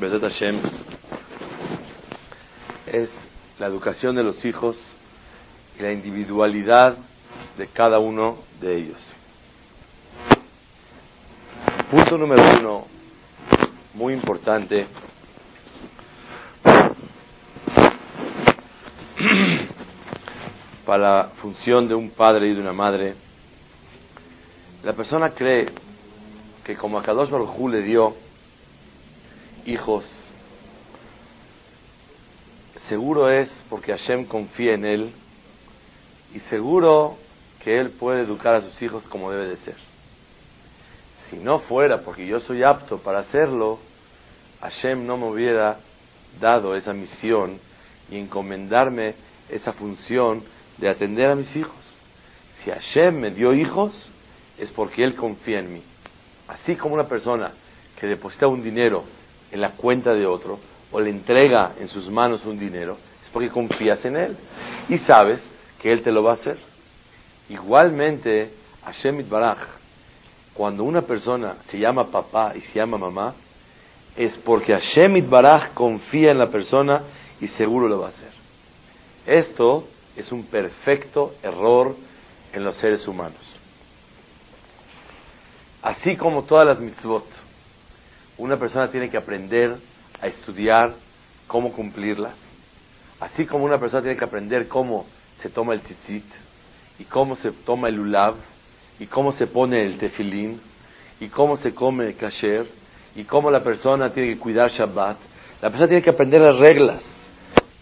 Besat Hashem es la educación de los hijos y la individualidad de cada uno de ellos. Punto número uno, muy importante, para la función de un padre y de una madre, la persona cree que como a Kadosh Baruj Hu le dio hijos, seguro es porque Hashem confía en él y seguro que él puede educar a sus hijos como debe de ser. Si no fuera porque yo soy apto para hacerlo, Hashem no me hubiera dado esa misión y encomendarme esa función de atender a mis hijos. Si Hashem me dio hijos, es porque Él confía en mí. Así como una persona que deposita un dinero en la cuenta de otro o le entrega en sus manos un dinero, es porque confías en Él y sabes que Él te lo va a hacer. Igualmente, Hashem Itbaraj, cuando una persona se llama papá y se llama mamá, es porque Hashem Itbaraj confía en la persona y seguro lo va a hacer. Esto es un perfecto error en los seres humanos. Así como todas las mitzvot, una persona tiene que aprender a estudiar cómo cumplirlas. Así como una persona tiene que aprender cómo se toma el tzitzit, y cómo se toma el lulav, y cómo se pone el tefilín, y cómo se come el kasher, y cómo la persona tiene que cuidar Shabbat. La persona tiene que aprender las reglas,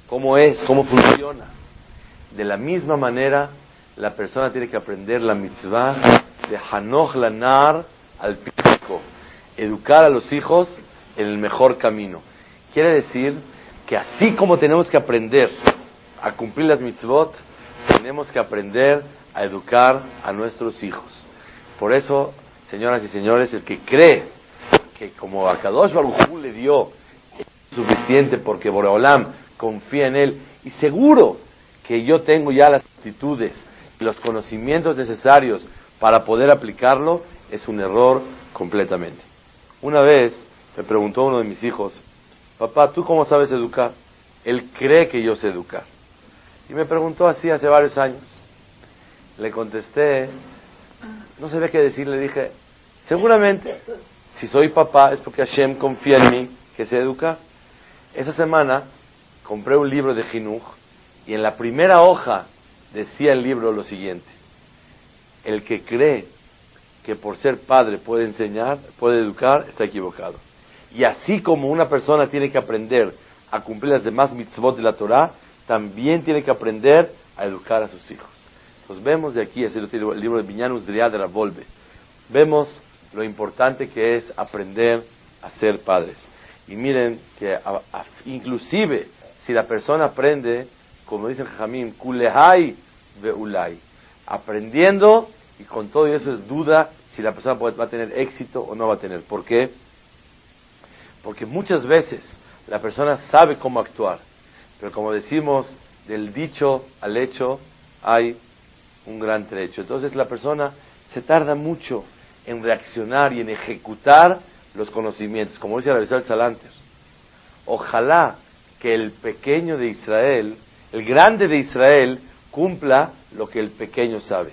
cómo es, cómo funciona. De la misma manera, la persona tiene que aprender la mitzvah de Hanoch Lanar al pico, educar a los hijos en el mejor camino. Quiere decir que así como tenemos que aprender a cumplir las mitzvot, tenemos que aprender a educar a nuestros hijos. Por eso, señoras y señores, el que cree que como a Kadosh Baruj le dio suficiente porque Boreolam confía en él y seguro que yo tengo ya las actitudes y los conocimientos necesarios para poder aplicarlo, es un error completamente. Una vez me preguntó uno de mis hijos, papá, ¿tú cómo sabes educar? Él cree que yo sé educar. Y me preguntó así hace varios años. Le contesté, no sabía qué decir, le dije, seguramente, si soy papá es porque Hashem confía en mí que sé educar. Esa semana compré un libro de Jinuj y en la primera hoja decía el libro lo siguiente, el que cree que por ser padre puede enseñar, puede educar, está equivocado. Y así como una persona tiene que aprender a cumplir las demás mitzvot de la Torah, también tiene que aprender a educar a sus hijos. Entonces vemos de aquí, es el libro de Viñanus de la Volve, vemos lo importante que es aprender a ser padres. Y miren que inclusive si la persona aprende, como dice Jamín, kulehai veulai, aprendiendo y con todo eso es duda si la persona va a tener éxito o no va a tener. ¿Por qué? Porque muchas veces la persona sabe cómo actuar, pero como decimos, del dicho al hecho hay un gran trecho. Entonces la persona se tarda mucho en reaccionar y en ejecutar los conocimientos, como dice la Besal Salanter. Ojalá que el pequeño de Israel, el grande de Israel, cumpla lo que el pequeño sabe.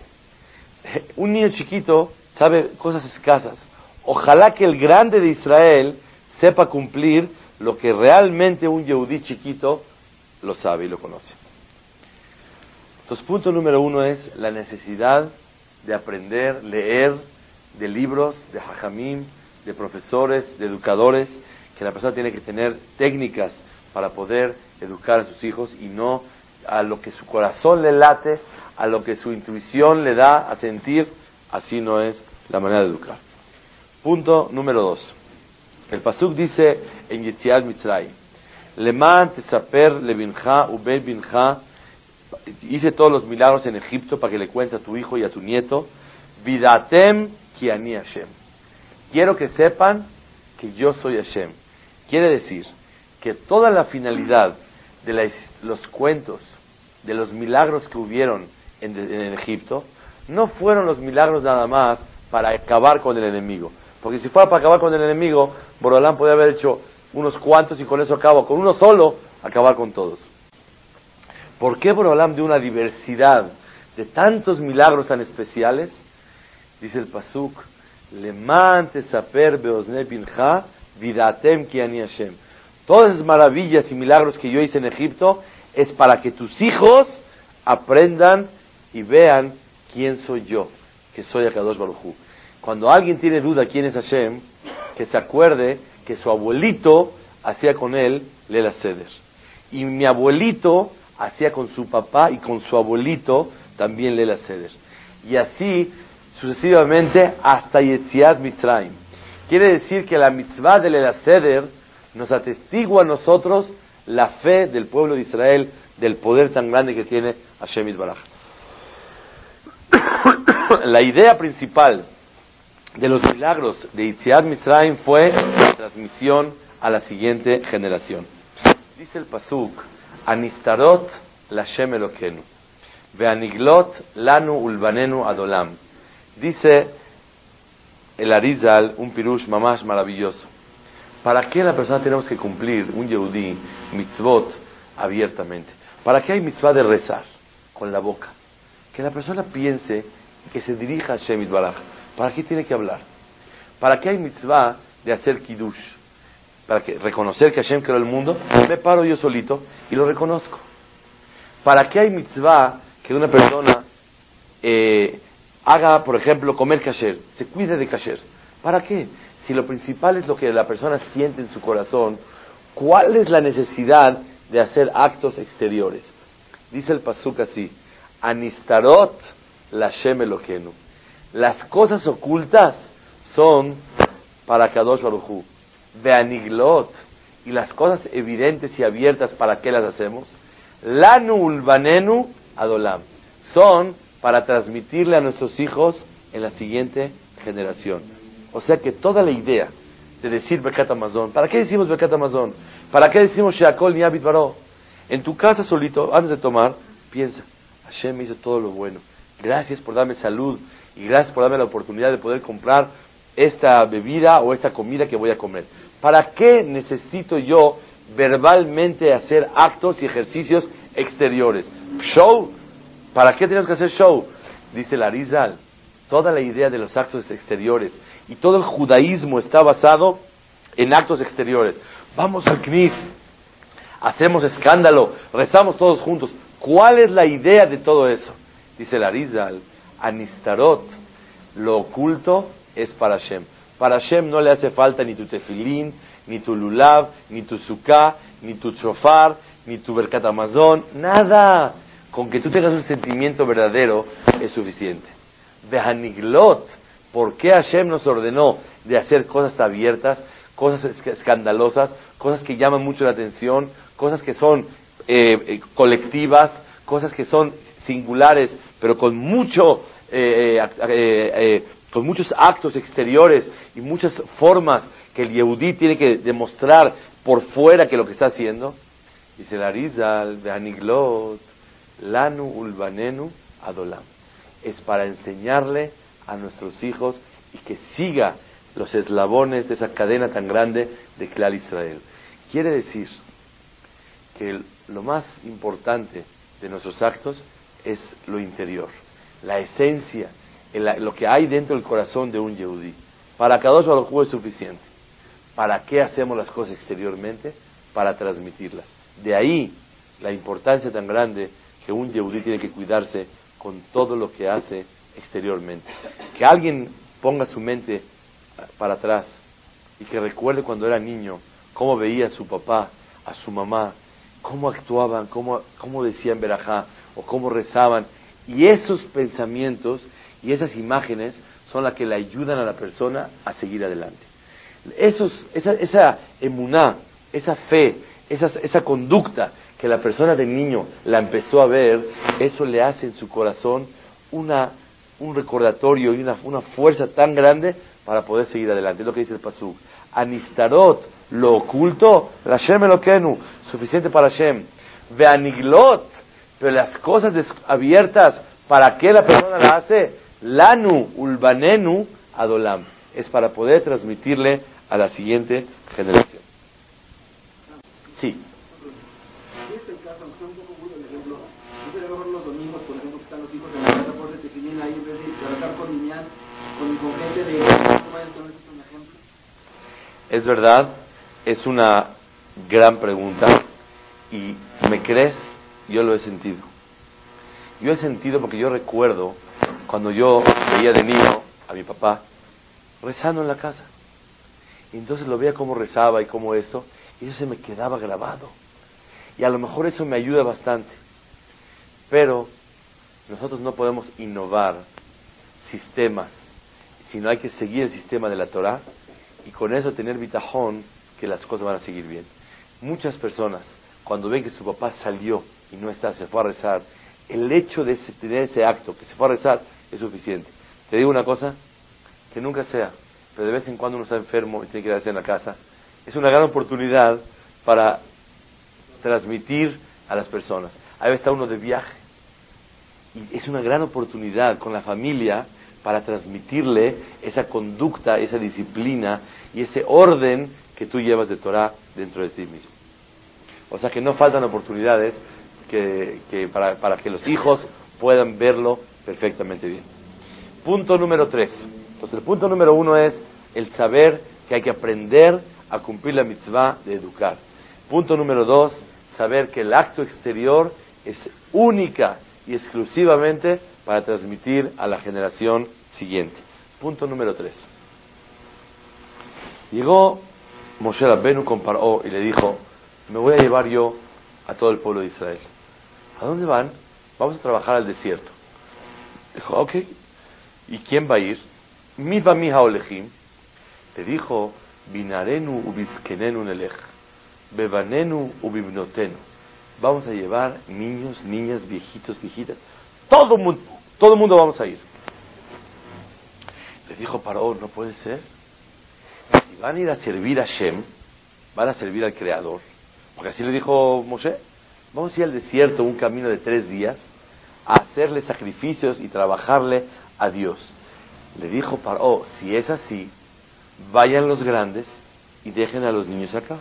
Un niño chiquito sabe cosas escasas. Ojalá que el grande de Israel sepa cumplir lo que realmente un yehudí chiquito lo sabe y lo conoce. Entonces, punto número uno es la necesidad de aprender, leer de libros, de hajamim, de profesores, de educadores, que la persona tiene que tener técnicas para poder educar a sus hijos y no a lo que su corazón le late, a lo que su intuición le da a sentir, así no es la manera de educar. Punto número dos. El Pasuk dice en Yetziat Mitzray, Leman tesaper lebinja ubel binja, hice todos los milagros en Egipto para que le cuentes a tu hijo y a tu nieto, vidatem ki ani Hashem. Quiero que sepan que yo soy Hashem. Quiere decir que toda la finalidad de los cuentos, de los milagros que hubieron en, Egipto, no fueron los milagros nada más para acabar con el enemigo. Porque si fuera para acabar con el enemigo, Borolán podría haber hecho unos cuantos y con eso acabo. Con uno solo, acabar con todos. ¿Por qué Borolam de una diversidad de tantos milagros tan especiales? Dice el Pasuk, Leman saper beosne vidatem ki ani Hashem. Todas esas maravillas y milagros que yo hice en Egipto es para que tus hijos aprendan y vean quién soy yo, que soy Akadosh Baruj Hu. Cuando alguien tiene duda quién es Hashem, que se acuerde que su abuelito hacía con él Lela Seder. Y mi abuelito hacía con su papá y con su abuelito también Lela Seder. Y así sucesivamente hasta Yetziat Mitzrayim. Quiere decir que la mitzvah de Lela Seder nos atestigua a nosotros la fe del pueblo de Israel, del poder tan grande que tiene Hashem Baraj. la idea principal de los milagros de Itziad Mitzrayim fue la transmisión a la siguiente generación. Dice el Pasuk, Anistarot Lashem Elokenu, Veaniglot Lanu Ulbanenu Adolam. Dice el Arizal, un pirush mamash maravilloso. ¿Para qué la persona tenemos que cumplir un Yehudi mitzvot abiertamente? ¿Para qué hay mitzvah de rezar con la boca? Que la persona piense que se dirija a Shemit Baraj ¿Para qué tiene que hablar? ¿Para qué hay mitzvah de hacer kiddush? Para que reconocer que Hashem creó el mundo, me paro yo solito y lo reconozco. ¿Para qué hay mitzvah que una persona eh, haga, por ejemplo, comer kasher, se cuide de kasher? ¿Para qué? Si lo principal es lo que la persona siente en su corazón, ¿cuál es la necesidad de hacer actos exteriores? Dice el pasuk así, Anistarot la Elokenu las cosas ocultas son para Kadosh Baruchu. Beaniglot. Y las cosas evidentes y abiertas, ¿para qué las hacemos? Lanu ulbanenu adolam. Son para transmitirle a nuestros hijos en la siguiente generación. O sea que toda la idea de decir Bekat Amazon, ¿para qué decimos Bekat Amazon? ¿Para qué decimos Sheakol Niabit Baro? En tu casa solito, antes de tomar, piensa, Hashem hizo todo lo bueno. Gracias por darme salud y gracias por darme la oportunidad de poder comprar esta bebida o esta comida que voy a comer. ¿Para qué necesito yo verbalmente hacer actos y ejercicios exteriores? Show. ¿Para qué tenemos que hacer show? Dice Larizal. Toda la idea de los actos exteriores y todo el judaísmo está basado en actos exteriores. Vamos al Knis, hacemos escándalo, rezamos todos juntos. ¿Cuál es la idea de todo eso? Dice Larizal Anistarot, lo oculto es para Hashem. Para Hashem no le hace falta ni tu tefilín, ni tu lulav, ni tu suká, ni tu chofar, ni tu berkat amazon, nada. Con que tú tengas un sentimiento verdadero es suficiente. Behaniglot, ¿por qué Hashem nos ordenó de hacer cosas abiertas, cosas escandalosas, cosas que llaman mucho la atención, cosas que son eh, eh, colectivas, cosas que son singulares, pero con mucho, eh, eh, eh, muchos actos exteriores y muchas formas que el Yehudí tiene que demostrar por fuera que lo que está haciendo. Dice la Rizal, Aniglot, Lanu Ulbanenu Adolam. Es para enseñarle a nuestros hijos y que siga los eslabones de esa cadena tan grande de Klal Israel. Quiere decir que lo más importante de nuestros actos es lo interior, la esencia, lo que hay dentro del corazón de un Yehudí. Para cada uno es suficiente. ¿Para qué hacemos las cosas exteriormente? Para transmitirlas. De ahí la importancia tan grande que un Yehudí tiene que cuidarse con todo lo que hace exteriormente. Que alguien ponga su mente para atrás y que recuerde cuando era niño cómo veía a su papá, a su mamá, cómo actuaban, cómo, cómo decían verajá o cómo rezaban. Y esos pensamientos y esas imágenes son las que le ayudan a la persona a seguir adelante. Esos, esa, esa emuná, esa fe, esa, esa conducta que la persona del niño la empezó a ver, eso le hace en su corazón una, un recordatorio y una, una fuerza tan grande para poder seguir adelante. Es lo que dice el Pasuk. Anistarot, lo oculto, la Shem Elokenu, suficiente para Shem. Veaniglot, pero las cosas abiertas, ¿para qué la persona la hace? Lanu, ulbanenu, adolam. Es para poder transmitirle a la siguiente generación. Sí. Este caso, aunque sea un poco burdo el ejemplo, yo sería mejor los domingos, por ejemplo, que están los hijos en la casa por que vienen ahí en vez de trabajar con niñas, con, con gente de... es un ejemplo? Es verdad, es una gran pregunta y me crees, yo lo he sentido. Yo he sentido porque yo recuerdo cuando yo veía de niño a mi papá rezando en la casa. Y entonces lo veía cómo rezaba y cómo esto, y eso se me quedaba grabado. Y a lo mejor eso me ayuda bastante. Pero nosotros no podemos innovar sistemas, sino hay que seguir el sistema de la Torah y con eso tener bitajón que las cosas van a seguir bien. Muchas personas, cuando ven que su papá salió y no está, se fue a rezar, el hecho de tener ese acto, que se fue a rezar, es suficiente. Te digo una cosa, que nunca sea, pero de vez en cuando uno está enfermo y tiene que quedarse en la casa, es una gran oportunidad para transmitir a las personas. Ahí está uno de viaje. Y es una gran oportunidad con la familia para transmitirle esa conducta, esa disciplina y ese orden que tú llevas de Torah dentro de ti mismo. O sea que no faltan oportunidades que, para, para, que los hijos puedan verlo perfectamente bien. Punto número tres. Entonces el punto número uno es el saber que hay que aprender a cumplir la mitzvah de educar. Punto número dos, saber que el acto exterior es única y exclusivamente para transmitir a la generación siguiente. Punto número tres. Llegó Moshe Rabbenu con Paró y le dijo, me voy a llevar yo a todo el pueblo de Israel. ¿A dónde van? Vamos a trabajar al desierto. Dijo, ok. ¿Y quién va a ir? Midba Miha Olejim. Le dijo, Binarenu ubiskenenu nelech, bebanenu ubibnotenu. Vamos a llevar niños, niñas, viejitos, viejitas. Todo, todo el mundo vamos a ir. Le dijo Paró, no puede ser. Si van a ir a servir a Shem, van a servir al Creador. Porque así le dijo Moshe. Vamos a ir al desierto, un camino de tres días, a hacerle sacrificios y trabajarle a Dios. Le dijo Paró, si es así, vayan los grandes y dejen a los niños acá.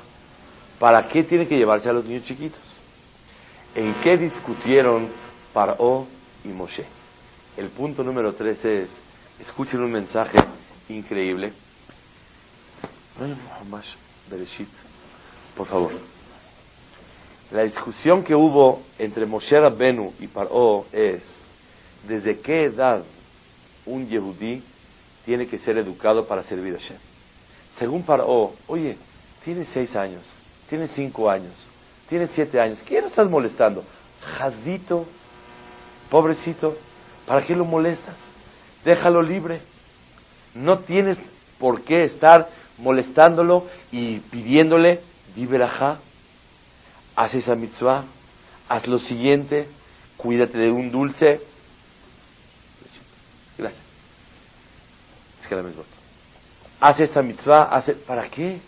¿Para qué tienen que llevarse a los niños chiquitos? ¿En qué discutieron Paró y Moshe? El punto número tres es, escuchen un mensaje increíble. Por favor. La discusión que hubo entre Moshe Rabbenu y Paró es, ¿desde qué edad un Yehudí tiene que ser educado para servir a Shem. Según Paró, oye, tiene seis años, tiene cinco años, tiene siete años, ¿quién estás molestando? Jazito, pobrecito, ¿para qué lo molestas? Déjalo libre. No tienes por qué estar molestándolo y pidiéndole, viverajá, haz esa mitzvah, haz lo siguiente, cuídate de un dulce. Gracias que la Hace esta mitzvah, hace, ¿para qué?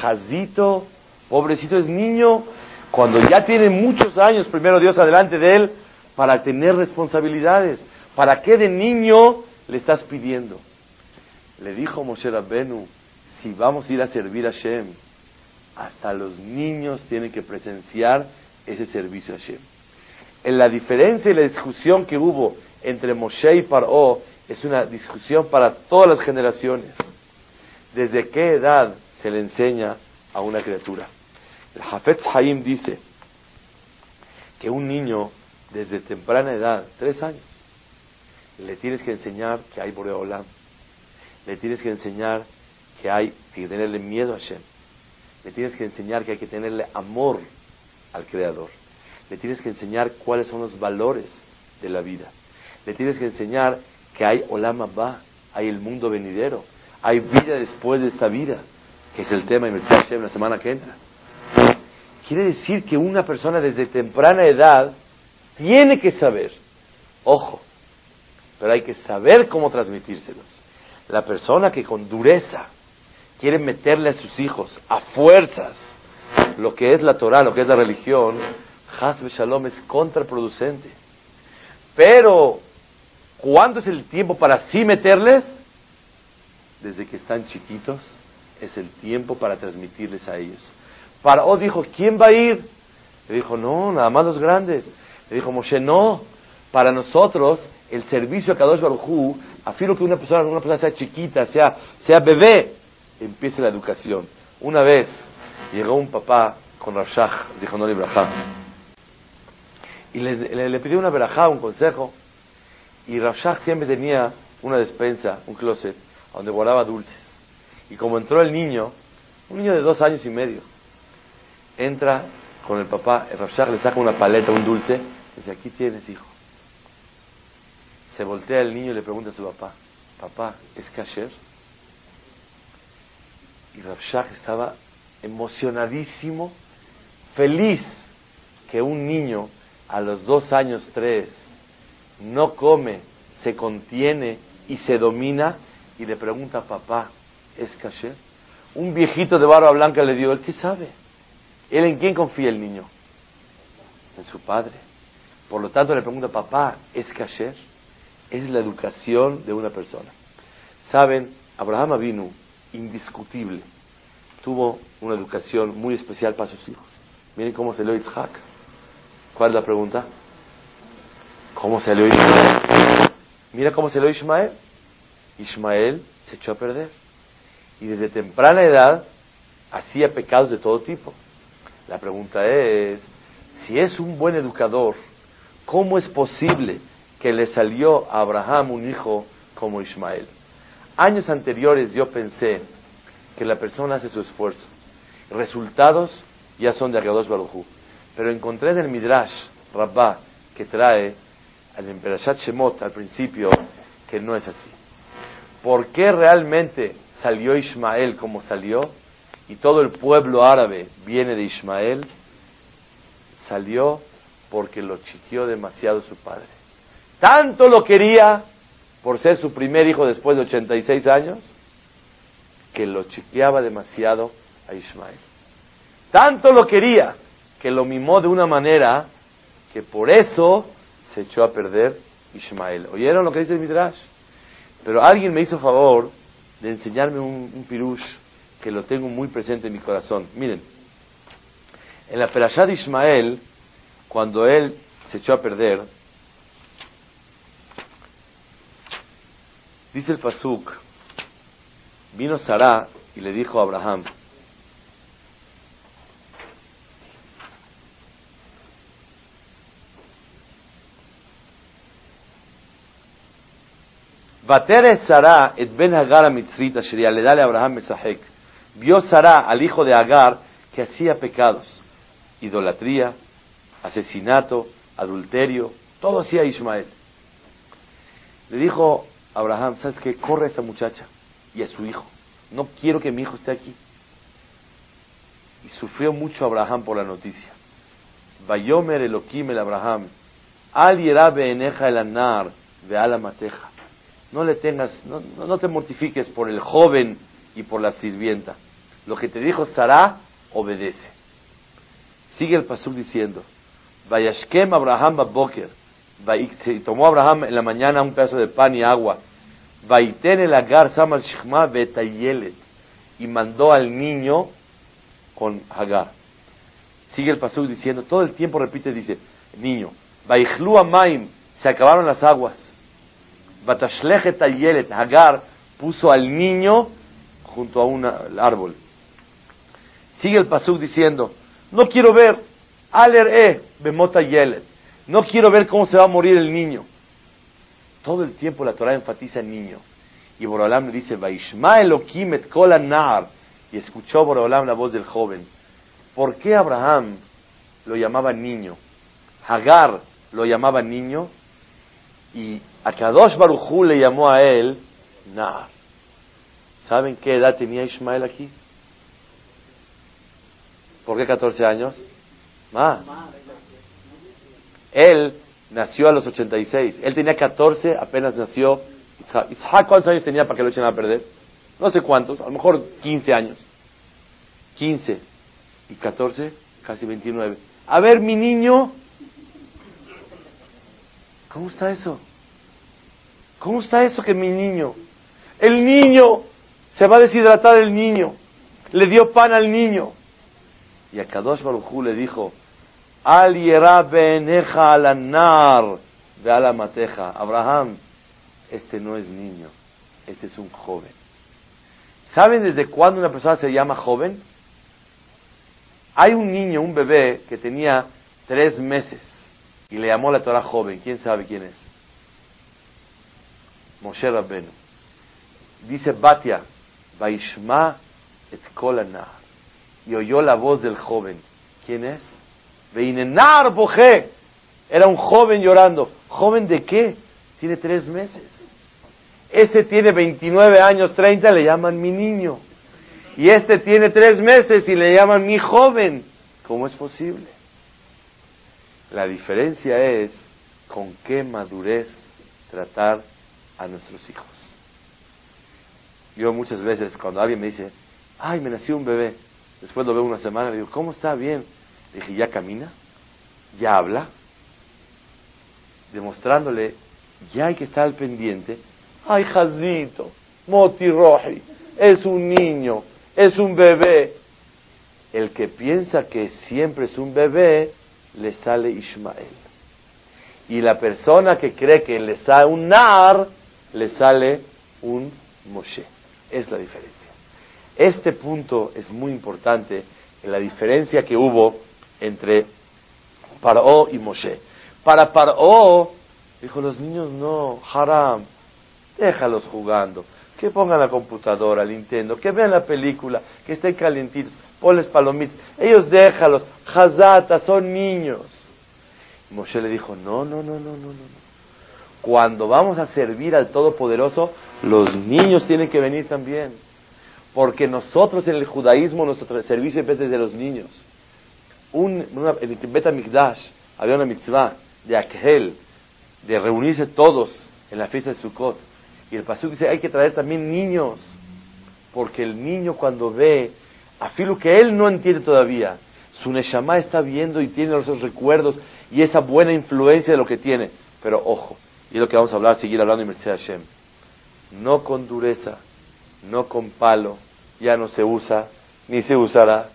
Jazito, pobrecito es niño, cuando ya tiene muchos años, primero Dios adelante de él, para tener responsabilidades. ¿Para qué de niño le estás pidiendo? Le dijo Moshe Rabbenu, si vamos a ir a servir a Shem, hasta los niños tienen que presenciar ese servicio a Shem. En la diferencia y la discusión que hubo entre Moshe y Paró es una discusión para todas las generaciones. ¿Desde qué edad se le enseña a una criatura? El Hafetz Haim dice que un niño desde temprana edad, tres años, le tienes que enseñar que hay Boreolam, le tienes que enseñar que hay que tenerle miedo a Shem, le tienes que enseñar que hay que tenerle amor al Creador, le tienes que enseñar cuáles son los valores de la vida, le tienes que enseñar que hay Olam Abba, hay el mundo venidero, hay vida después de esta vida. que es el tema de la semana que entra. Quiere decir que una persona desde temprana edad tiene que saber, ojo, pero hay que saber cómo transmitírselos. La persona que con dureza quiere meterle a sus hijos a fuerzas lo que es la Torah, lo que es la religión, Hasbe Shalom es contraproducente. Pero, ¿cuándo es el tiempo para sí meterles? Desde que están chiquitos, es el tiempo para transmitirles a ellos. Para, oh, dijo, ¿quién va a ir? Le dijo, no, nada más los grandes. Le dijo Moshe, no, para nosotros el servicio a Kadosh Baruj afirmo que una persona, una persona sea chiquita, sea, sea bebé, empiece la educación. Una vez llegó un papá con Rashach, dijo no y le, le, pidió una verajá, un consejo, y Rashach siempre tenía una despensa, un closet, donde guardaba dulces. Y como entró el niño, un niño de dos años y medio, entra con el papá, el Rashach le saca una paleta, un dulce, y dice, aquí tienes, hijo. Se voltea el niño y le pregunta a su papá, papá, ¿es kasher? Y Rashach estaba emocionadísimo, feliz que un niño a los dos años, tres, no come, se contiene y se domina y le pregunta papá, ¿es kasher? Un viejito de barba blanca le dio, ¿él qué sabe? ¿Él en quién confía el niño? En su padre. Por lo tanto le pregunta, papá, ¿es kasher? Es la educación de una persona. Saben, Abraham vino indiscutible, tuvo una educación muy especial para sus hijos. Miren cómo se lo Isaac. ¿Cuál es la pregunta? ¿Cómo se le Ismael? Mira cómo se lo Ismael. Ismael se echó a perder. Y desde temprana edad hacía pecados de todo tipo. La pregunta es, si es un buen educador, ¿cómo es posible que le salió a Abraham un hijo como Ismael? Años anteriores yo pensé que la persona hace su esfuerzo. Resultados ya son de Agados Barujú. Pero encontré en el Midrash Rabbah que trae al Emperashat Shemot al principio que no es así. ¿Por qué realmente salió Ismael como salió y todo el pueblo árabe viene de Ismael? Salió porque lo chiqueó demasiado su padre. Tanto lo quería por ser su primer hijo después de 86 años que lo chiqueaba demasiado a Ismael. Tanto lo quería que lo mimó de una manera que por eso se echó a perder Ismael. ¿Oyeron lo que dice el Midrash? Pero alguien me hizo favor de enseñarme un, un pirush que lo tengo muy presente en mi corazón. Miren, en la Perashá de Ismael, cuando él se echó a perder, dice el Pasuk, vino Sarah y le dijo a Abraham, Vatere Sara et ben Hagar le dale a Abraham Mesahek. Vio Sara al hijo de Agar que hacía pecados, idolatría, asesinato, adulterio, todo hacía Ismael. Le dijo Abraham, ¿sabes qué? Corre a esta muchacha y a su hijo. No quiero que mi hijo esté aquí. Y sufrió mucho Abraham por la noticia. Vayomer Elohim el Abraham, al eneja el anar, ve ala mateja no le tengas, no, no, te mortifiques por el joven y por la sirvienta. Lo que te dijo Sara, obedece. Sigue el pasuk diciendo, Vayashkem Abraham Baboker, y tomó Abraham en la mañana un pedazo de pan y agua, Vaiten el agar samal shchma betayelet, y mandó al niño con Hagar. Sigue el pasuk diciendo, todo el tiempo repite, dice, niño, Vaichlu Amaim, se acabaron las aguas. Batashlechet Ayelet, Hagar puso al niño junto a un árbol. Sigue el pasuk diciendo, no quiero ver, Aler E, Bemota no quiero ver cómo se va a morir el niño. Todo el tiempo la Torah enfatiza el niño. Y Borolam le dice, Vaishma Elohim et nar. Y escuchó Borolam la voz del joven. ¿Por qué Abraham lo llamaba niño? Hagar lo llamaba niño y a Kadosh Barujú le llamó a él Nar. ¿Saben qué edad tenía Ismael aquí? ¿Por qué 14 años? Más. Él nació a los 86. Él tenía 14, apenas nació. Isaac, ¿cuántos años tenía para que lo echen a perder? No sé cuántos, a lo mejor 15 años. 15 y 14, casi 29. A ver, mi niño, ¿cómo está eso? ¿Cómo está eso que mi niño? El niño se va a deshidratar el niño. Le dio pan al niño. Y a Kadosh Baruj le dijo, Al alanar de alamateja. Abraham, este no es niño, este es un joven. ¿Saben desde cuándo una persona se llama joven? Hay un niño, un bebé, que tenía tres meses y le llamó la Torah joven. ¿Quién sabe quién es? Moshe Rabbenu. Dice Batia, Vaishma et kolana. Y oyó la voz del joven. ¿Quién es? Veinenar boje. Era un joven llorando. ¿Joven de qué? Tiene tres meses. Este tiene 29 años, 30, le llaman mi niño. Y este tiene tres meses y le llaman mi joven. ¿Cómo es posible? La diferencia es con qué madurez tratar a nuestros hijos. Yo muchas veces cuando alguien me dice, ay, me nació un bebé, después lo veo una semana, le digo, ¿cómo está? Bien. Le dije, ¿ya camina? ¿Ya habla? Demostrándole, ya hay que estar al pendiente. Ay, Jazito, Moti Roji, es un niño, es un bebé. El que piensa que siempre es un bebé, le sale Ismael. Y la persona que cree que le sale un Nar, le sale un Moshe. Es la diferencia. Este punto es muy importante en la diferencia que hubo entre Paró y Moshe. Para Paró, dijo, los niños no, haram, déjalos jugando que pongan la computadora, el Nintendo, que vean la película, que estén calientitos, ponles palomitas. Ellos déjalos, jazata, son niños. Moshe le dijo, no, no, no, no, no, no. Cuando vamos a servir al Todopoderoso, los niños tienen que venir también. Porque nosotros en el judaísmo, nuestro servicio es desde los niños. Un, en el Bet había una mitzvah de Akhel, de reunirse todos en la fiesta de Sukkot y el pasú dice, hay que traer también niños, porque el niño cuando ve, a filo que él no entiende todavía, su Neshama está viendo y tiene esos recuerdos y esa buena influencia de lo que tiene. Pero ojo, y es lo que vamos a hablar, seguir hablando en Mercedes Hashem. No con dureza, no con palo, ya no se usa, ni se usará.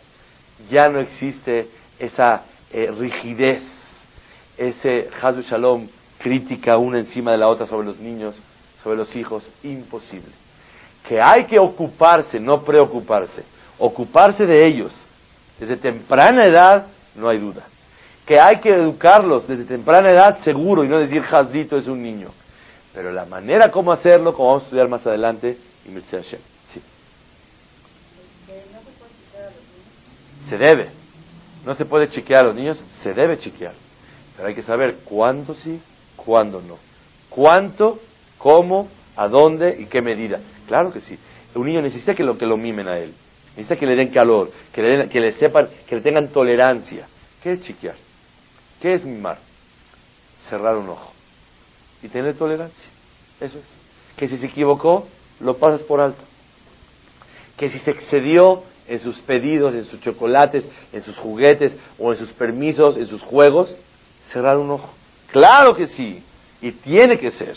Ya no existe esa eh, rigidez, ese Hazu Shalom crítica una encima de la otra sobre los niños sobre los hijos, imposible. Que hay que ocuparse, no preocuparse, ocuparse de ellos desde temprana edad, no hay duda. Que hay que educarlos desde temprana edad, seguro, y no decir Jazito es un niño. Pero la manera como hacerlo, como vamos a estudiar más adelante, y Hashem. Sí. Se debe. No se puede chequear a los niños, se debe chequear. Pero hay que saber cuándo sí, cuándo no. Cuánto ¿Cómo? ¿A dónde? ¿Y qué medida? Claro que sí. Un niño necesita que lo, que lo mimen a él. Necesita que le den calor, que le, que le sepan, que le tengan tolerancia. ¿Qué es chiquear? ¿Qué es mimar? Cerrar un ojo y tener tolerancia. Eso es. Que si se equivocó, lo pasas por alto. Que si se excedió en sus pedidos, en sus chocolates, en sus juguetes o en sus permisos, en sus juegos, cerrar un ojo. Claro que sí. Y tiene que ser.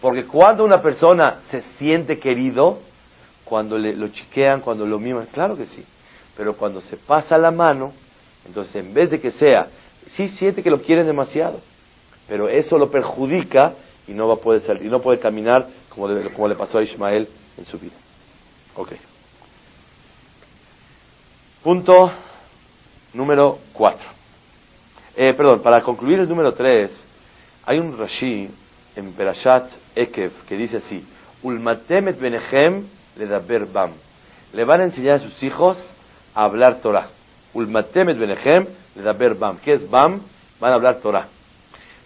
Porque cuando una persona se siente querido, cuando le, lo chiquean, cuando lo miman, claro que sí. Pero cuando se pasa la mano, entonces en vez de que sea, sí siente que lo quieren demasiado, pero eso lo perjudica y no va a poder salir, y no puede caminar como, como le pasó a Ismael en su vida. Ok. Punto número cuatro. Eh, perdón, para concluir el número tres, hay un Rashi en Perashat Ekev, que dice así, Ulmatemet Benechem le bam. Le van a enseñar a sus hijos a hablar Torah. Ulmatemet Benechem le bam. ¿Qué es bam? Van a hablar Torah.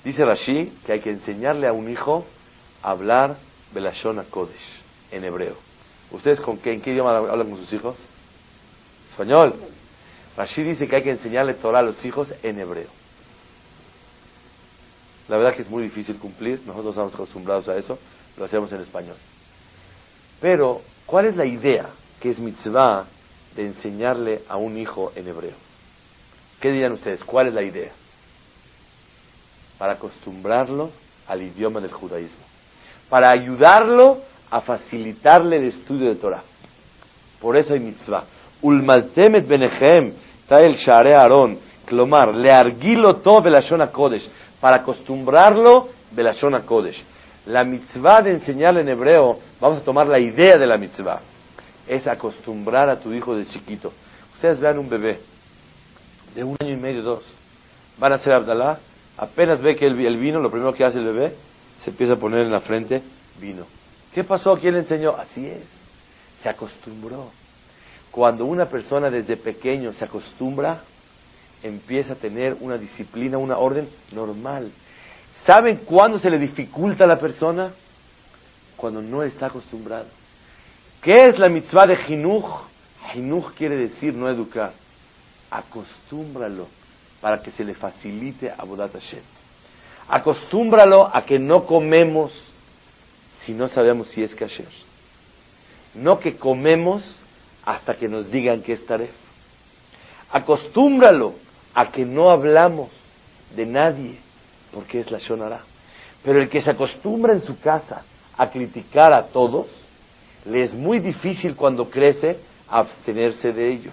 Dice Rashi que hay que enseñarle a un hijo a hablar Belashon Kodesh, en hebreo. ¿Ustedes con qué, en qué idioma hablan con sus hijos? Español. Rashi dice que hay que enseñarle Torah a los hijos en hebreo. La verdad que es muy difícil cumplir, nosotros estamos acostumbrados a eso, lo hacemos en español. Pero, ¿cuál es la idea que es mitzvah de enseñarle a un hijo en hebreo? ¿Qué dirían ustedes? ¿Cuál es la idea? Para acostumbrarlo al idioma del judaísmo. Para ayudarlo a facilitarle el estudio de Torah. Por eso hay mitzvah. Ulmaltemet benechem, el share Aarón, clomar, le arguilo todo belashon kodesh, para acostumbrarlo kodesh. La mitzvah de enseñarle en hebreo, vamos a tomar la idea de la mitzvah, es acostumbrar a tu hijo de chiquito. Ustedes vean un bebé de un año y medio, dos, van a hacer Abdalá, apenas ve que el vino, lo primero que hace el bebé, se empieza a poner en la frente vino. ¿Qué pasó? ¿Quién le enseñó? Así es, se acostumbró. Cuando una persona desde pequeño se acostumbra, empieza a tener una disciplina, una orden normal. ¿Saben cuándo se le dificulta a la persona? Cuando no está acostumbrado. ¿Qué es la mitzvah de jinuj? Jinuj quiere decir no educar. Acostúmbralo para que se le facilite a Bodat Hashem. Acostúmbralo a que no comemos si no sabemos si es kasher. No que comemos hasta que nos digan que es taref. Acostúmbralo a que no hablamos de nadie, porque es la shonara. Pero el que se acostumbra en su casa a criticar a todos, le es muy difícil cuando crece abstenerse de ello.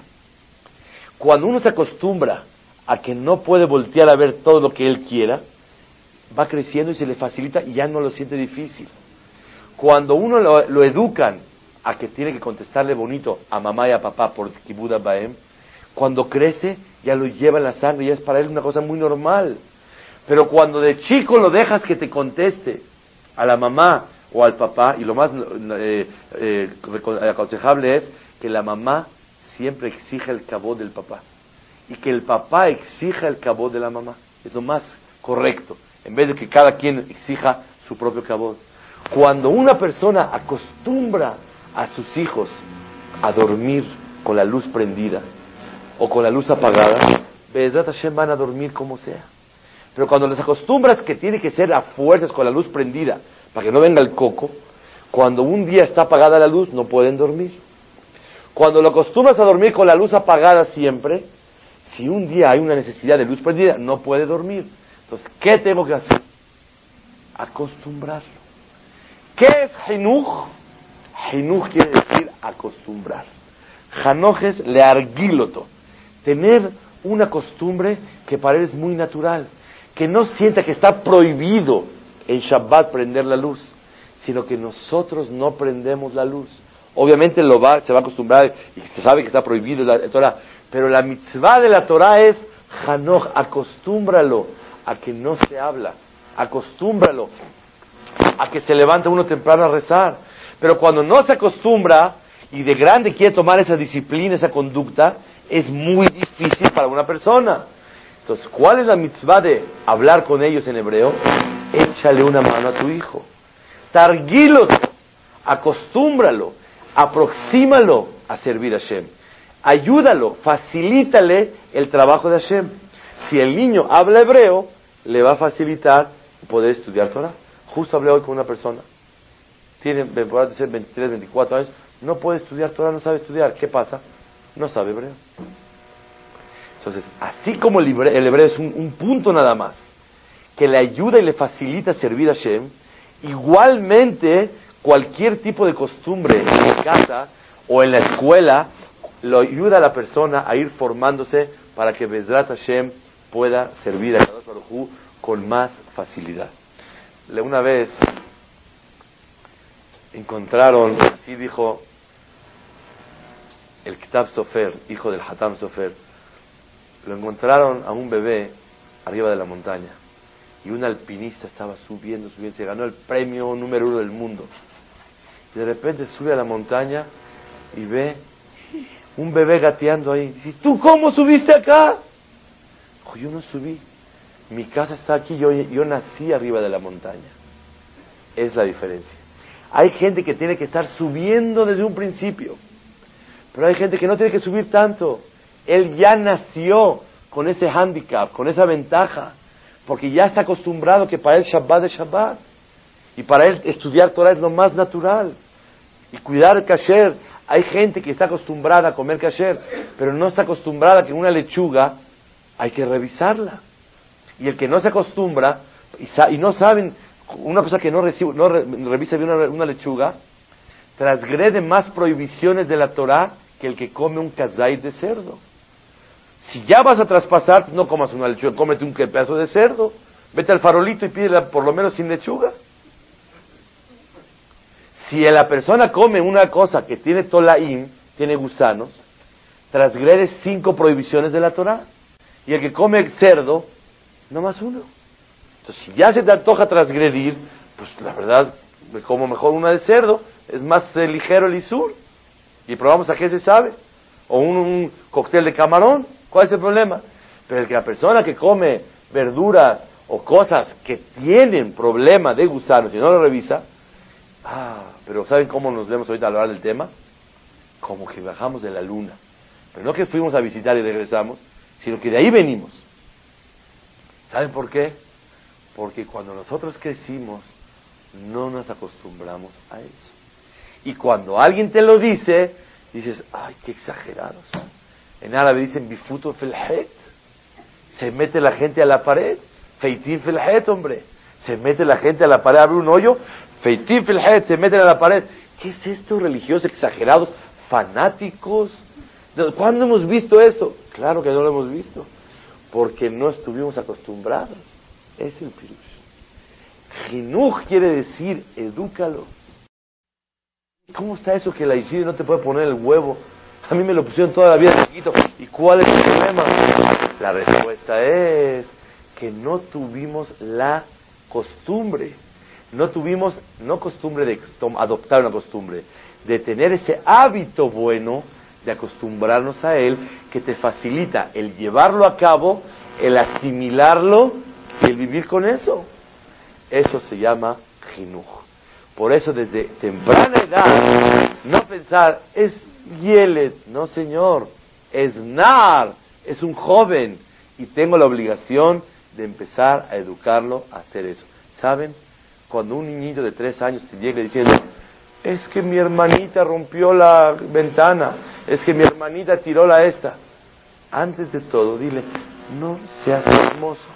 Cuando uno se acostumbra a que no puede voltear a ver todo lo que él quiera, va creciendo y se le facilita y ya no lo siente difícil. Cuando uno lo, lo educan a que tiene que contestarle bonito a mamá y a papá por Kibuda Baem, cuando crece ya lo lleva en la sangre, y es para él una cosa muy normal. Pero cuando de chico lo dejas que te conteste a la mamá o al papá, y lo más eh, eh, aconsejable es que la mamá siempre exija el cabo del papá y que el papá exija el cabo de la mamá. Es lo más correcto, en vez de que cada quien exija su propio cabo. Cuando una persona acostumbra a sus hijos a dormir con la luz prendida o con la luz apagada, Bezat Hashem van a dormir como sea. Pero cuando les acostumbras que tiene que ser a fuerzas con la luz prendida para que no venga el coco, cuando un día está apagada la luz no pueden dormir. Cuando lo acostumbras a dormir con la luz apagada siempre, si un día hay una necesidad de luz prendida, no puede dormir. Entonces, ¿qué tengo que hacer? Acostumbrarlo. ¿Qué es Hinuch? Hinuch quiere decir acostumbrar. Hanoch es learguiloto. Tener una costumbre que para él es muy natural. Que no sienta que está prohibido en Shabbat prender la luz, sino que nosotros no prendemos la luz. Obviamente lo va, se va a acostumbrar y se sabe que está prohibido la Torah, pero la mitzvah de la Torah es Hanoch, acostúmbralo a que no se habla, acostúmbralo a que se levante uno temprano a rezar. Pero cuando no se acostumbra y de grande quiere tomar esa disciplina, esa conducta, es muy difícil para una persona. Entonces, ¿cuál es la mitzvah de hablar con ellos en hebreo? Échale una mano a tu hijo. Targuílo, acostúmbralo, aproxímalo a servir a Hashem. Ayúdalo, facilítale el trabajo de Hashem. Si el niño habla hebreo, le va a facilitar poder estudiar Torah. Justo hablé hoy con una persona. Tiene, puede ser 23, 24 años, no puede estudiar Torah, no sabe estudiar. ¿Qué pasa? No sabe hebreo. Entonces, así como el hebreo, es un, punto nada más, que le ayuda y le facilita servir a Hashem, igualmente cualquier tipo de costumbre en casa o en la escuela lo ayuda a la persona a ir formándose para que Bezrat Hashem pueda servir a Kadosh Baruj con más facilidad. Una vez encontraron, así dijo el Kitab Sofer, hijo del Hatam Sofer, lo encontraron a un bebé arriba de la montaña y un alpinista estaba subiendo, subiendo, se ganó el premio número uno del mundo. Y de repente sube a la montaña y ve un bebé gateando ahí. Dice, ¿tú cómo subiste acá? Yo no subí. Mi casa está aquí, yo, yo nací arriba de la montaña. Es la diferencia. Hay gente que tiene que estar subiendo desde un principio. Pero hay gente que no tiene que subir tanto. Él ya nació con ese handicap, con esa ventaja, porque ya está acostumbrado que para él Shabbat es Shabbat. Y para él estudiar Torah es lo más natural. Y cuidar el kasher. Hay gente que está acostumbrada a comer kasher, pero no está acostumbrada a que una lechuga hay que revisarla. Y el que no se acostumbra y, no saben, una cosa que no, recibe, no revisa bien una, lechuga, transgrede más prohibiciones de la Torah que el que come un kazay de cerdo. Si ya vas a traspasar, no comas una lechuga, cómete un pedazo de cerdo. Vete al farolito y pídela por lo menos sin lechuga. Si la persona come una cosa que tiene tolaim, tiene gusanos, transgrede cinco prohibiciones de la Torah. Y el que come cerdo, no más uno. Entonces, si ya se te antoja transgredir, pues la verdad, me como mejor una de cerdo, es más eh, ligero el isur. Y probamos a qué se sabe. O un, cóctel de camarón, ¿cuál es el problema? Pero el que la persona que come verduras o cosas que tienen problema de gusanos y no lo revisa, ah, pero ¿saben cómo nos vemos ahorita al hablar del tema? Como que bajamos de la luna. Pero no que fuimos a visitar y regresamos, sino que de ahí venimos. ¿Saben por qué? Porque cuando nosotros crecimos, no nos acostumbramos a eso. Y cuando alguien te lo dice, dices, ay, qué exagerados. En árabe dicen, bifuto felhet. Se mete la gente a la pared. Feitín felhet, hombre. Se mete la gente a la pared, abre un hoyo. Feitín felhet, se meten a la pared. ¿Qué es esto, religiosos exagerados, fanáticos? ¿Cuándo hemos visto eso? Claro que no lo hemos visto porque no estuvimos acostumbrados. Es el pirush. Jinuj quiere decir, edúcalo. ¿Cómo está eso que la Ishide no te puede poner el huevo? A mí me lo pusieron toda la vida chiquito. ¿Y cuál es el problema? La respuesta es que no tuvimos la costumbre. No tuvimos, no costumbre de adoptar una costumbre, de tener ese hábito bueno acostumbrarnos a él, que te facilita el llevarlo a cabo, el asimilarlo y el vivir con eso. Eso se llama jinuj. Por eso desde temprana edad, no pensar, es Yelet, no señor, es Nar, es un joven y tengo la obligación de empezar a educarlo a hacer eso. ¿Saben? Cuando un niñito de tres años te llega diciendo, es que mi hermanita rompió la ventana, es que mi hermanita tiró la esta. Antes de todo, dile, no seas hermoso.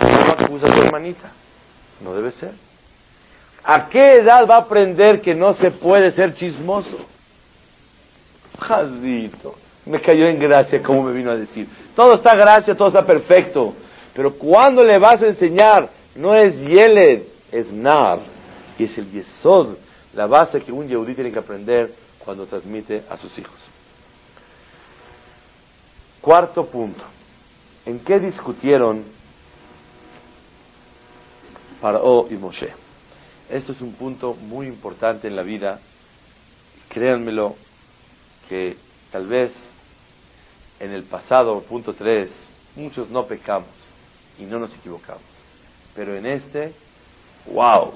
No acusa a tu hermanita. No debe ser. ¿A qué edad va a aprender que no se puede ser chismoso? Jazito, me cayó en gracia como me vino a decir. Todo está gracia, todo está perfecto. Pero cuando le vas a enseñar, no es Yeled, es Nar, y es el Yesod la base que un yehudí tiene que aprender cuando transmite a sus hijos. Cuarto punto. ¿En qué discutieron Paró y Moshe? Esto es un punto muy importante en la vida. Créanmelo que tal vez en el pasado, punto 3, muchos no pecamos y no nos equivocamos. Pero en este, wow,